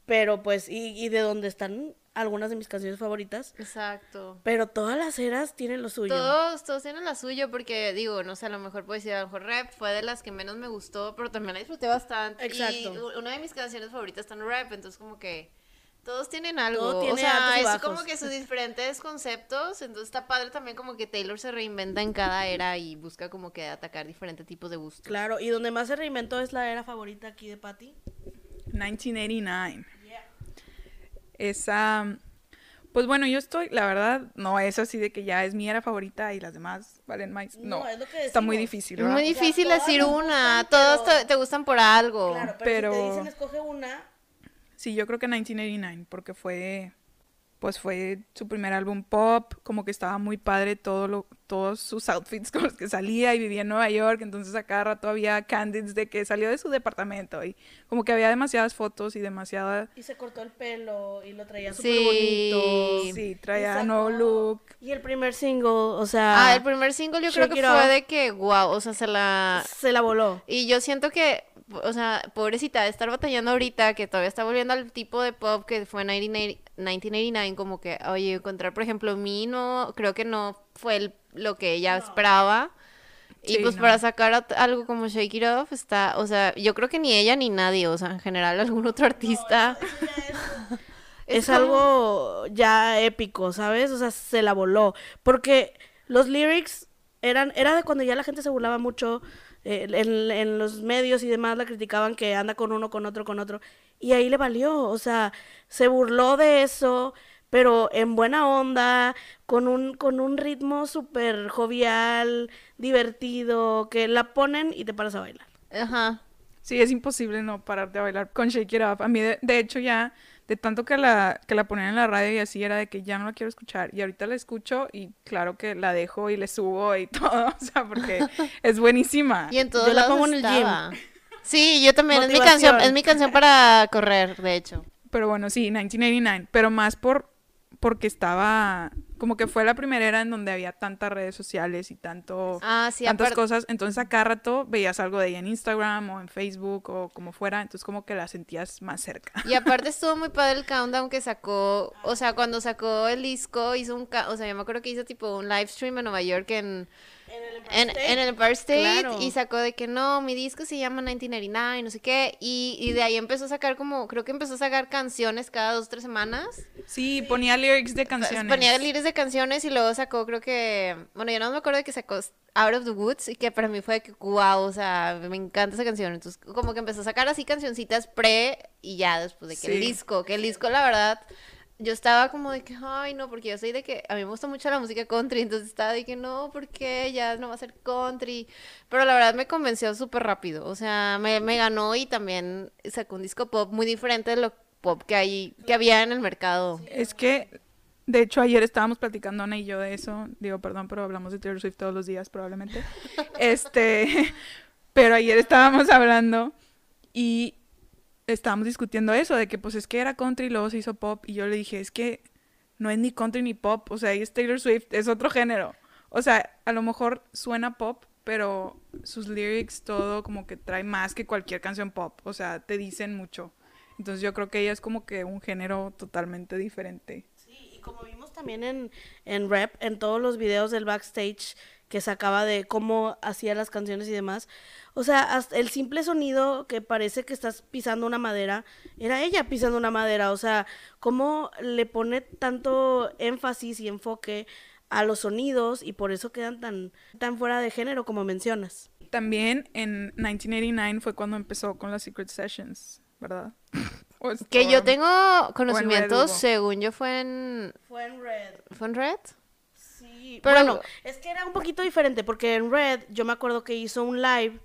pero pues, y, y de donde están algunas de mis canciones favoritas. Exacto. Pero todas las eras tienen lo suyo. Todos, todos tienen la suya porque digo, no sé, a lo mejor puedo decir, a lo mejor rap fue de las que menos me gustó, pero también la disfruté bastante. Exacto. Y una de mis canciones favoritas está en rap, entonces como que todos tienen algo. Todo o tiene sea, altos y es bajos. como que sus [LAUGHS] diferentes conceptos, entonces está padre también como que Taylor se reinventa en cada era y busca como que atacar diferentes tipos de gustos. Claro, y donde más se reinventó es la era favorita aquí de Patty. 1989. Esa. Pues bueno, yo estoy, la verdad, no es así de que ya es mi era favorita y las demás valen más. No, No, es lo que está muy difícil, Es ¿verdad? muy O sea, difícil decir una, gustan, todos pero- te, te gustan por algo. Claro, pero, si pero- te dicen escoge una, Sí, yo creo que 1989, porque fue, pues fue su primer álbum pop, como que estaba muy padre todo lo, todos sus outfits con los que salía y vivía en Nueva York, entonces a cada rato había candids de que salió de su departamento y como que había demasiadas fotos y demasiada... y se cortó el pelo y lo traía súper Sí. bonito. Sí, traía sacó- nuevo look. Y el primer single, o sea, Ah, el primer single yo creo que fue de que, wow, o sea, se la... se la voló. Y yo siento que, o sea, pobrecita, de estar batallando ahorita, que todavía está volviendo al tipo de pop que fue en 1980 1989, como que, oye, encontrar, por ejemplo, mí no, creo que no fue el- lo que ella esperaba. Y pues no. para sacar algo como Shake It Off está, o sea, yo creo que ni ella ni nadie, o sea, en general [LAUGHS] algún otro artista. Es, como- [LAUGHS] algo ya épico, ¿sabes? O sea, se la voló. Porque los lyrics eran, era de cuando ya la gente se burlaba mucho eh, en, en los medios y demás, la criticaban que anda con uno, con otro, con otro. Y ahí le valió, o sea, se burló de eso, pero en buena onda, con un, con un ritmo súper jovial, divertido, que la ponen y te paras a bailar. Ajá. Sí, es imposible no parar de bailar con Shake It Up. A mí, de, de hecho, ya, de tanto que la, que la ponían en la radio y así, era de que ya no la quiero escuchar. Y ahorita la escucho y claro que la dejo y le subo y [LAUGHS] todo, o sea, porque [LAUGHS] es buenísima. Y en todos Yo la pongo en el gym. Sí, yo también, es mi canción, es mi canción para correr, de hecho. Pero bueno, sí, 1989. Pero más por porque estaba como que fue la primera era en donde había tantas redes sociales y tanto Ah, sí, tantas cosas, entonces a cada rato veías algo de ella en Instagram o en Facebook o como fuera, entonces como que la sentías más cerca. Y aparte [LAUGHS] estuvo muy padre el countdown que sacó, o sea, cuando sacó el disco hizo un, o sea, yo me acuerdo que hizo tipo un live stream en Nueva York en en, en el Empire State Claro. y sacó de que no, mi disco se llama 1989, no sé qué, y, y de ahí empezó a sacar como, creo que empezó a sacar canciones cada dos, tres semanas. Sí, ponía lyrics de canciones. Ponía lyrics de canciones y luego sacó, creo que, bueno, yo no me acuerdo de que sacó Out of the Woods y que para mí fue que, wow, o sea, me encanta esa canción. Entonces, como que empezó a sacar así cancioncitas pre y ya después de que el disco, que el disco, la verdad, yo estaba como de que, ay, no, porque yo soy de que a mí me gusta mucho la música country, entonces estaba de que no, porque ya no va a ser country. Pero la verdad me convenció súper rápido, o sea, me, me ganó y también sacó un disco pop muy diferente de lo pop que, hay, que había en el mercado. Es que, de hecho, ayer estábamos platicando Ana y yo de eso. Digo, perdón, pero hablamos de Taylor Swift todos los días, probablemente. [LAUGHS] este, [LAUGHS] pero ayer estábamos hablando y estábamos discutiendo eso, de que pues es que era country y luego se hizo pop. Y yo le dije, es que no es ni country ni pop, o sea, es Taylor Swift, es otro género. O sea, a lo mejor suena pop, pero sus lyrics, todo como que trae más que cualquier canción pop. O sea, te dicen mucho. Entonces yo creo que ella es como que un género totalmente diferente. Sí, y como vimos también en, en rap, en todos los videos del backstage que sacaba de cómo hacía las canciones y demás. O sea, hasta el simple sonido que parece que estás pisando una madera, era ella pisando una madera. O sea, cómo le pone tanto énfasis y enfoque a los sonidos y por eso quedan tan, tan fuera de género como mencionas. También en 1989 fue cuando empezó con las Secret Sessions, ¿verdad? [LAUGHS] Que yo tengo conocimientos, según yo fue en... Fue en Red. ¿Fue en Red? Pero- bueno, es que era un poquito diferente porque en Red yo me acuerdo que hizo un live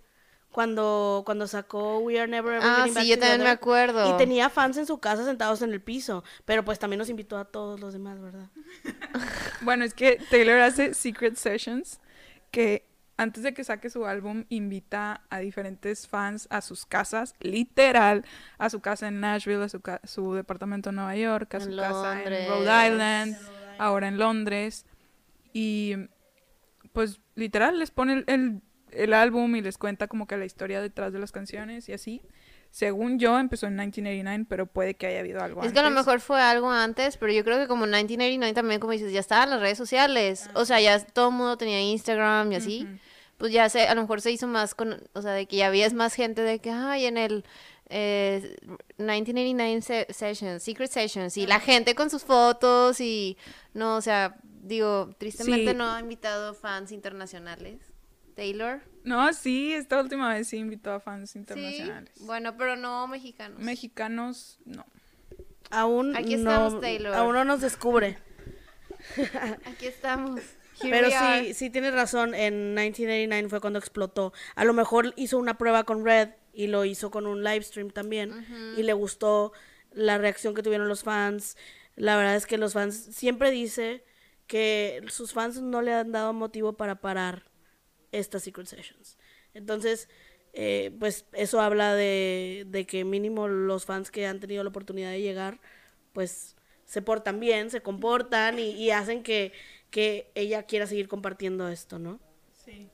cuando, cuando sacó We Are Never Ever Ah, Getting Back sí, yo también me Together, acuerdo. Y tenía fans en su casa sentados en el piso, pero pues también nos invitó a todos los demás, ¿verdad? [LAUGHS] Bueno, es que Taylor hace Secret Sessions, que antes de que saque su álbum invita a diferentes fans a sus casas, literal, a su casa en Nashville, a su, ca- su departamento en Nueva York, a En su casa en. Rhode Island, ahora en Londres. Y pues literal les pone el, el, el álbum y les cuenta como que la historia detrás de las canciones y así. Según yo empezó en 1989, pero puede que haya habido algo Es que a lo antes. mejor fue algo antes, pero yo creo que como en 1989 también, como dices, ya estaban las redes sociales. O sea, ya todo el mundo tenía Instagram y así. Pues ya se, a lo mejor se hizo más con, o sea, de que ya habías más gente de que, ay, en el eh, 1989 se- Sessions, Secret Sessions, y la gente con sus fotos y, no, o sea, digo, tristemente Sí. no ha invitado fans internacionales. Taylor. No, sí, esta última vez sí invitó a fans Sí, internacionales. bueno, pero no mexicanos. Mexicanos, no. Aún Aquí no, estamos, Taylor. aún no nos descubre. [LAUGHS] Aquí estamos. Here Pero sí, sí tienes razón, en 1989 fue cuando explotó. A lo mejor hizo una prueba con Red y lo hizo con un live stream también y le gustó la reacción que tuvieron los fans. La verdad es que los fans siempre dice que sus fans no le han dado motivo para parar estas Secret Sessions. Entonces, eh, pues eso habla de, de que mínimo los fans que han tenido la oportunidad de llegar, pues se portan bien, se comportan y, y hacen que, que ella quiera seguir compartiendo esto, ¿no? Sí.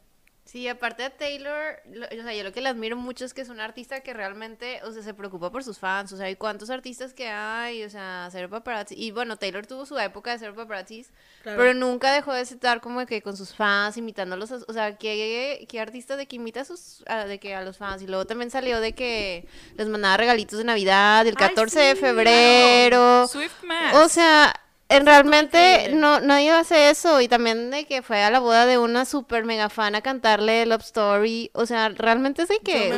Sí, aparte de Taylor, lo- o sea, yo lo que le admiro mucho es que es un artista que realmente, o sea, se preocupa por sus fans, o sea, hay cuántos artistas que hay, o sea, ser paparazzi, y bueno, Taylor tuvo su época de ser paparazzis, Claro. pero nunca dejó de estar como que con sus fans, imitándolos, a- o sea, ¿qué, qué artista de que imita a sus, a- de que a los fans, y luego también salió de que les mandaba regalitos de Navidad, el Ay, 14 de sí, febrero, Swift Max. o sea, realmente no nadie hace eso y también de que fue a la boda de una super mega fan a cantarle Love Story, o sea, realmente de que.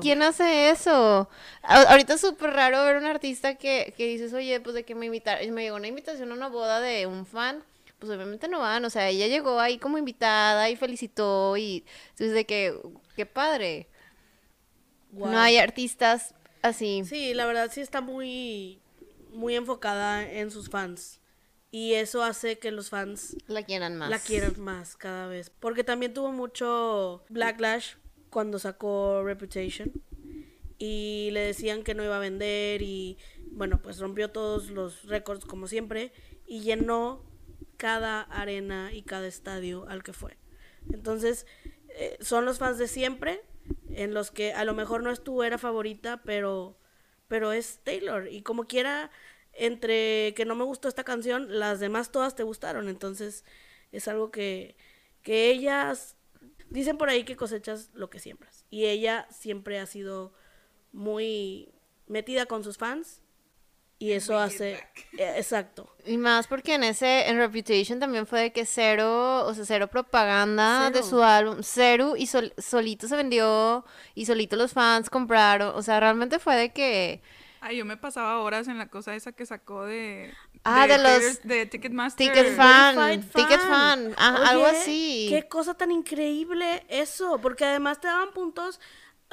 ¿quién hace eso? A- ahorita es súper raro ver un artista que, que dices, "Oye, pues de que me invitaron, me llegó una invitación a una boda de un fan." Pues obviamente no van, o sea, ella llegó ahí como invitada y felicitó y entonces de que qué padre. No hay artistas así. Sí, la verdad sí está muy, muy enfocada en sus fans. Y eso hace que los fans La quieran más. la quieran más cada vez. Porque también tuvo mucho backlash cuando sacó Reputation. Y le decían que no iba a vender y bueno, pues rompió todos los récords como siempre y llenó cada arena y cada estadio al que fue. Entonces, eh, son los fans de siempre en los que a lo mejor no es tu era favorita, pero pero es Taylor y como quiera entre que no me gustó esta canción, las demás todas te gustaron, entonces es algo que que ella s- Dicen por ahí que cosechas lo que siembras. Y ella siempre ha sido muy metida con sus fans. Y eso hace... [LAUGHS] eh, Exacto. Y más porque en ese, en Reputation también fue de que cero, o sea, cero propaganda de su álbum, cero, y sol- solito se vendió, y solito los fans compraron, o sea, realmente fue de que, Ay, yo me pasaba horas en la cosa esa que sacó de... Ah, de los De Ticketmaster. Ticket Fan, Ticket Oye, algo así. Qué cosa tan increíble eso, porque además te daban puntos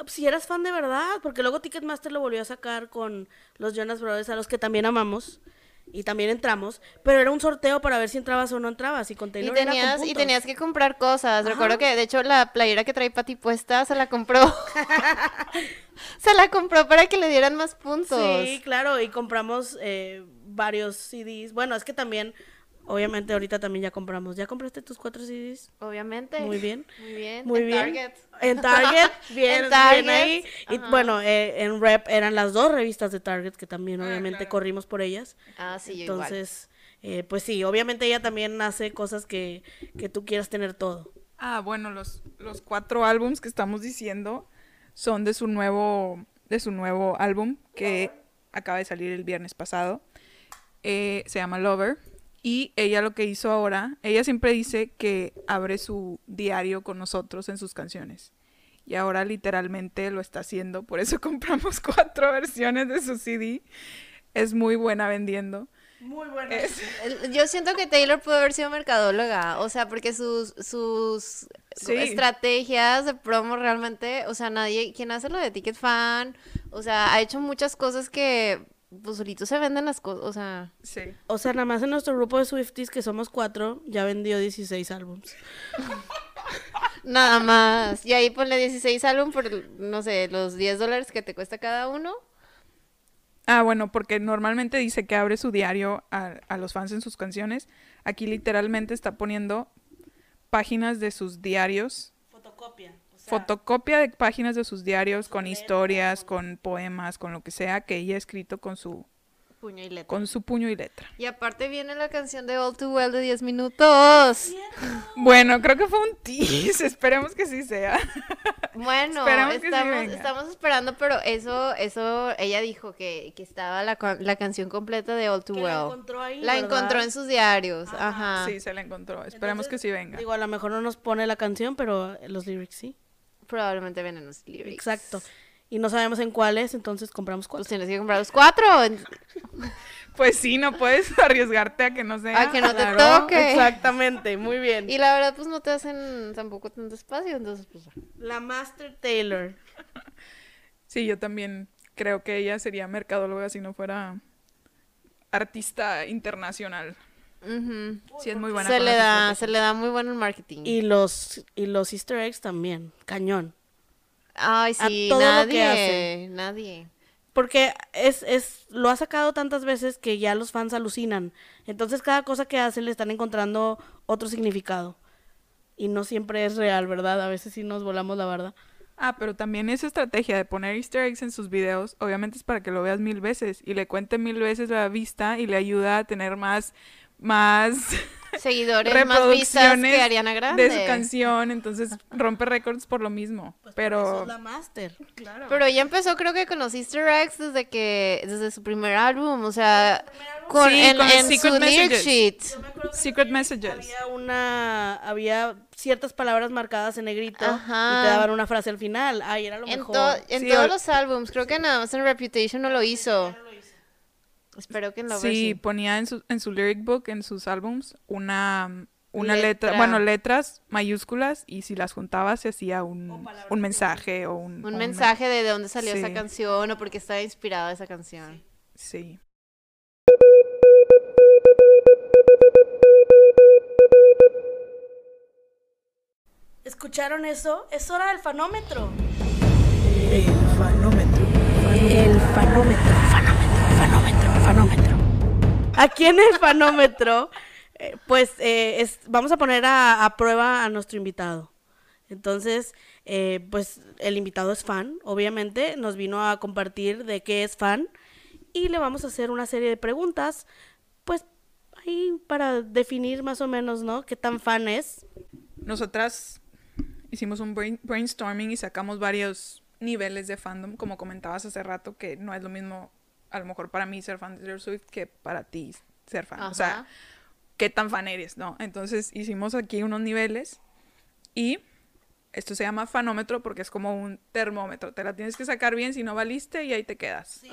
si eras fan de verdad, porque luego Ticketmaster lo volvió a sacar con los Jonas Brothers, a los que también amamos y también entramos, pero era un sorteo para ver si entrabas o no entrabas y con Y Taylor era con tenías, y tenías que comprar cosas. Recuerdo que, de hecho, la playera que trae Pati puesta se la compró. [LAUGHS] se la compró para que le dieran más puntos. Sí, claro, y compramos eh, varios CDs. Bueno, es que también, obviamente ahorita también ya compramos. ¿Ya compraste tus cuatro CDs? Obviamente. Muy bien. Muy bien. Muy en bien. Target. En Target, [LAUGHS] bien, En Target, bien ahí. Y bueno, eh, en Rep eran las dos revistas de Target que también Ah, obviamente claro. corrimos por ellas. Ah, sí, yo igual. Entonces, eh, pues sí, obviamente ella también hace cosas que, que tú quieras tener todo. Ah, bueno, los, los cuatro álbums que estamos diciendo son de su nuevo, de su nuevo álbum que acaba de salir el viernes pasado. Eh, se llama Lover. Y ella lo que hizo ahora, ella siempre dice que abre su diario con nosotros en sus canciones. Y ahora literalmente lo está haciendo, por eso [LAUGHS] compramos cuatro versiones de su CD. Es muy buena vendiendo. Muy bueno. Es- Yo siento que Taylor pudo haber sido mercadóloga, o sea, porque sus, sus Sí. estrategias de promo realmente, o sea, nadie, quien hace lo de Ticket Fan, o sea, ha hecho muchas cosas que, pues, solitos se venden las cosas, o sea, Sí. O sea, nada más en nuestro grupo de Swifties, que somos cuatro, ya vendió 16 álbums. [LAUGHS] nada más. Y ahí ponle 16 álbum por, no sé, los 10 dólares que te cuesta cada uno. Ah, bueno, porque normalmente dice que abre su diario a, a los fans en sus canciones. Aquí literalmente está poniendo páginas de sus diarios, Fotocopia. Fotocopia de páginas de sus diarios con historias, con poemas, con lo que sea que ella ha escrito con su, Puño y letra. con su puño y letra. Y aparte viene la canción de All Too Well de 10 minutos. Bueno, creo que fue un tease, [LAUGHS] esperemos que sí sea. Bueno, Esperemos que sí estamos, estamos esperando, pero eso, eso, ella dijo que, que estaba la, la canción completa de All Too Que la Well. encontró ahí, La ¿verdad? encontró en sus diarios, ajá. Sí, se la encontró, esperemos Entonces, que sí venga. Digo, a lo mejor no nos pone la canción, pero los lyrics sí. Probablemente vienen los lyrics. Exacto. Y no sabemos en cuáles, entonces compramos Pues cuatro. tienes que comprar los cuatro. [LAUGHS] Pues sí, no puedes [LAUGHS] arriesgarte a que no sea. A que no te Claro, toque. Exactamente, muy bien. Y la verdad, pues no te hacen tampoco tanto espacio, entonces, pues. La Master Taylor. [LAUGHS] Sí, yo también creo que ella sería mercadóloga si no fuera artista internacional. Ujú. Sí, es muy buena. Se le da, estrategias. se le da muy bueno el marketing. Y los, y los easter eggs también, cañón. Ay, a sí, todo lo nadie, que hace. nadie. Porque es, es, lo ha sacado tantas veces que ya los fans alucinan. Entonces cada cosa que hace le están encontrando otro significado. Y no siempre es real, ¿verdad? A veces sí nos volamos la barda. Ah, pero también esa estrategia de poner easter eggs en sus videos, obviamente es para que lo veas mil veces y le cuente mil veces la vista y le ayuda a tener más, más Seguidores más vistas reproducciones que Ariana Grande. de su canción, entonces rompe récords por lo mismo. Pues Eso pero es la Master. claro. Pero ella empezó creo que con los easter eggs desde que desde su primer álbum, o sea, con Sí, en, con en secret su lyric messages. sheet. Secret messages. Había una, había ciertas palabras marcadas en negrito Ajá. y te daban una frase al final. Ay, era lo En, mejor. to- en Sí, todos o- los álbums, creo que nada más en Reputation no lo hizo. Espero que en Lover Sí, sí. ponía en su, en su lyric book, en sus álbums, una, una letra. Letra. bueno, letras mayúsculas y si las juntaba se hacía un, un mensaje o un... Un o mensaje de de dónde salió esa canción o por qué estaba inspirada esa canción. Sí. ¿Escucharon eso? Es hora del fanómetro. El fanómetro. El fanómetro. Aquí en el fanómetro, eh, pues eh, es- vamos a poner a, a prueba a nuestro invitado. Entonces, eh, pues el invitado es fan, obviamente, nos vino a compartir de qué es fan y le vamos a hacer una serie de preguntas, pues ahí para definir más o menos, ¿no? ¿Qué tan fan es? Nosotras hicimos un brain- brainstorming y sacamos varios niveles de fandom, como comentabas hace rato, que no es lo mismo, a lo mejor para mí ser fan de Taylor Swift que para ti ser fan. O sea, qué tan fan eres, ¿no? Entonces hicimos aquí unos niveles y esto se llama fanómetro porque es como un termómetro. Te la tienes que sacar bien si no valiste y ahí te quedas. Sí,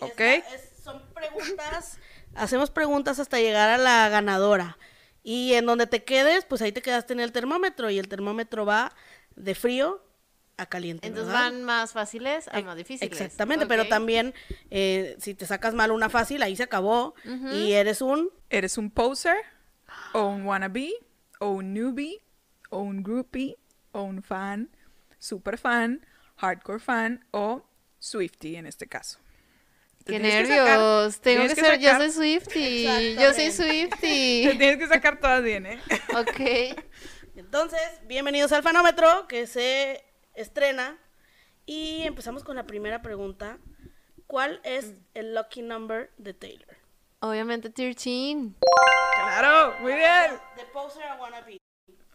Ok. es- son preguntas, [LAUGHS] hacemos preguntas hasta llegar a la ganadora. Y en donde te quedes, pues ahí te quedaste en el termómetro y el termómetro va de frío a caliente. Entonces ¿verdad? van más fáciles a más difíciles. Exactamente, pero también eh, si te sacas mal una fácil, ahí se acabó y eres un... ¿Eres un poser? ¿O un wannabe? ¿O un newbie? ¿O un groupie? ¿O un fan? ¿Super fan? ¿Hardcore fan? ¿O Swifty en este caso? Te Qué tienes que sacar- nervios. Tengo que que ser. Yo soy Swifty. Yo soy [LAUGHS] Te Swifty. tienes que sacar todas bien, ¿eh? ok. Entonces, bienvenidos al fanómetro que se estrena y empezamos con la primera pregunta. ¿Cuál es el lucky number de Taylor? Obviamente 13. ¡Claro! Muy bien. De poser a wannabe.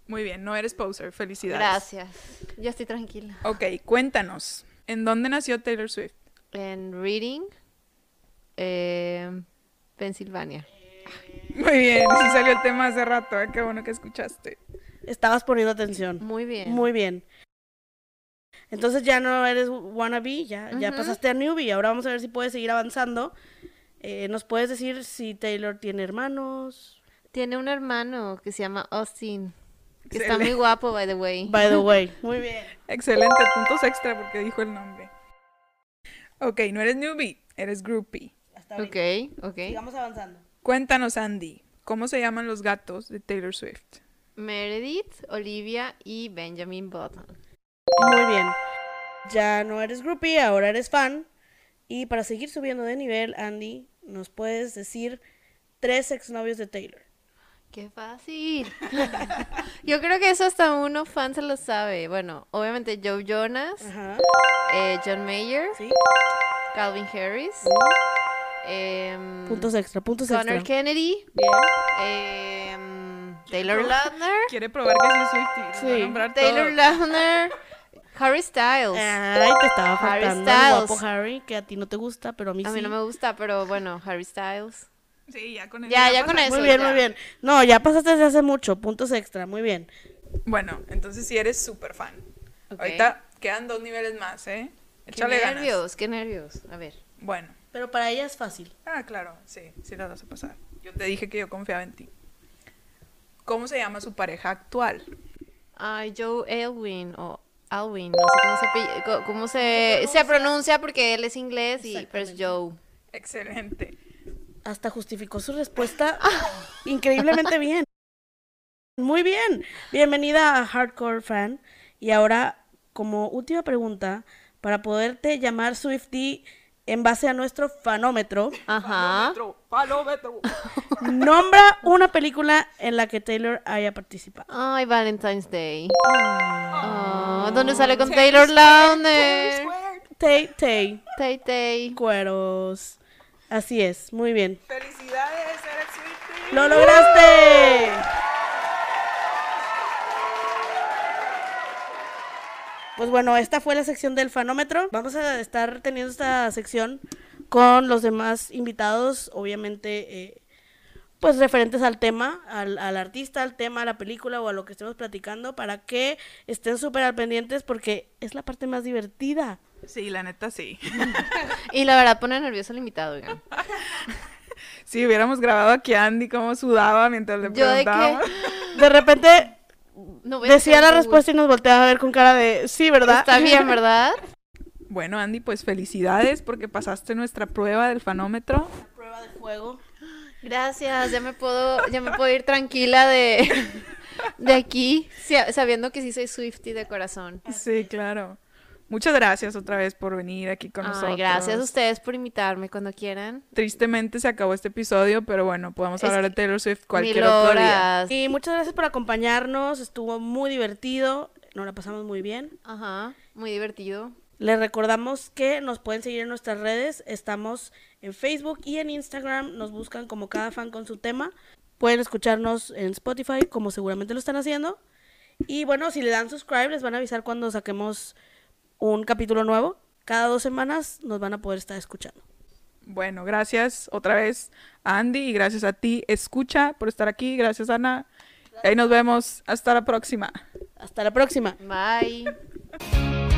Muy bien, no eres poser. Felicidades. Gracias. Ya estoy tranquila. Ok, cuéntanos. ¿En dónde nació Taylor Swift? En Reading, eh, Pensilvania. Muy bien, sí salió el tema hace rato, ¿eh? qué bueno que escuchaste. Estabas poniendo atención. Muy bien. Muy bien. Entonces ya no eres wannabe, ya, ya pasaste a newbie. Ahora vamos a ver si puedes seguir avanzando. Eh, ¿Nos puedes decir si Taylor tiene hermanos? Tiene un hermano que se llama Austin. Que está Excelente. muy guapo, by the way. By the way. [LAUGHS] Muy bien. Excelente, puntos extra porque dijo el nombre. Ok, no eres newbie, eres groupie. Hasta. Ok, ok. Sigamos avanzando. Cuéntanos, Andy, ¿cómo se llaman los gatos de Taylor Swift? Meredith, Olivia y Benjamin Button. Muy bien. Ya no eres groupie, ahora eres fan. Y para seguir subiendo de nivel, Andy, ¿nos puedes decir tres exnovios de Taylor? ¡Qué fácil! [LAUGHS] Yo creo que eso hasta uno fan se lo sabe. Bueno, obviamente Joe Jonas, eh, John Mayer, Sí. Calvin Harris, em, Puntos extra, puntos Connor extra. Kennedy, Bien. em, Taylor Lautner, Quiere probar que sí es Swiftie. Sí. Taylor. Lautner, Harry Styles. Ay, te estaba Harry faltando el Styles. guapo Harry, que a ti no te gusta, pero a mí A sí. mí no me gusta, pero bueno, Harry Styles. Sí, ya con eso. Ya, ya con eso. Muy bien, ya. muy bien. No, ya pasaste desde hace mucho, puntos extra, muy bien. Bueno, entonces sí eres súper fan. Ahorita quedan dos niveles más, ¿eh? Qué Échale ganas. nervios, qué nervios. A ver. Bueno. Pero para ella es fácil. Ah, claro, sí, sí las vas a pasar. Yo te dije que yo confiaba en ti. ¿Cómo se llama su pareja actual? Ay, Joe Elwin o Alwin, no sé cómo se, cómo se, se pronuncia porque él es inglés y pero es Joe. Excelente. Hasta justificó su respuesta increíblemente bien. Muy bien. Bienvenida a Hardcore Fan. Y ahora, como última pregunta, para poderte llamar Swifty en base a nuestro fanómetro, Ajá. Palómetro. [LAUGHS] nombra una película en la que Taylor haya participado. Ay, Valentine's Day. Oh, ¿Dónde sale con Taylor Lautner? Tay Tay, Tay Tay. cueros. Así es, muy bien. Felicidades, eres. ¡Lo lograste! Pues bueno, esta fue la sección del fanómetro. Vamos a estar teniendo esta sección con los demás invitados, obviamente, eh, pues referentes al tema, al, al artista, al tema, a la película o a lo que estemos platicando, para que estén súper al pendientes porque es la parte más divertida. Sí, la neta sí. [LAUGHS] Y la verdad pone nervioso al invitado, oigan. [LAUGHS] Si hubiéramos grabado aquí a Andy cómo sudaba mientras le Yo de que preguntábamos. [LAUGHS] De repente no voy decía la respuesta y nos volteaba a ver con cara de, sí, ¿verdad? Está bien, ¿verdad? [LAUGHS] Bueno, Andy, pues felicidades porque pasaste nuestra prueba del fanómetro. Prueba de fuego. Gracias, ya me puedo, ya me puedo ir tranquila de, [LAUGHS] de aquí, sabiendo que sí soy Swifty de corazón. Sí, claro. Muchas gracias otra vez por venir aquí con Ay, nosotros. gracias a ustedes por invitarme cuando quieran. Tristemente se acabó este episodio, pero bueno, podemos Es hablar de Taylor Swift cualquier otro día. Y muchas gracias por acompañarnos, estuvo muy divertido, nos la pasamos muy bien. Ajá, muy divertido. Les recordamos que nos pueden seguir en nuestras redes, estamos en Facebook y en Instagram, nos buscan como cada fan con su tema. Pueden escucharnos en Spotify, como seguramente lo están haciendo. Y bueno, si le dan subscribe, les van a avisar cuando saquemos un capítulo nuevo. Cada dos semanas nos van a poder estar escuchando. Bueno, gracias otra vez a Andy y gracias a ti, escucha, por estar aquí. Gracias, Ana. Ahí nos vemos. Hasta la próxima. Hasta la próxima. Bye.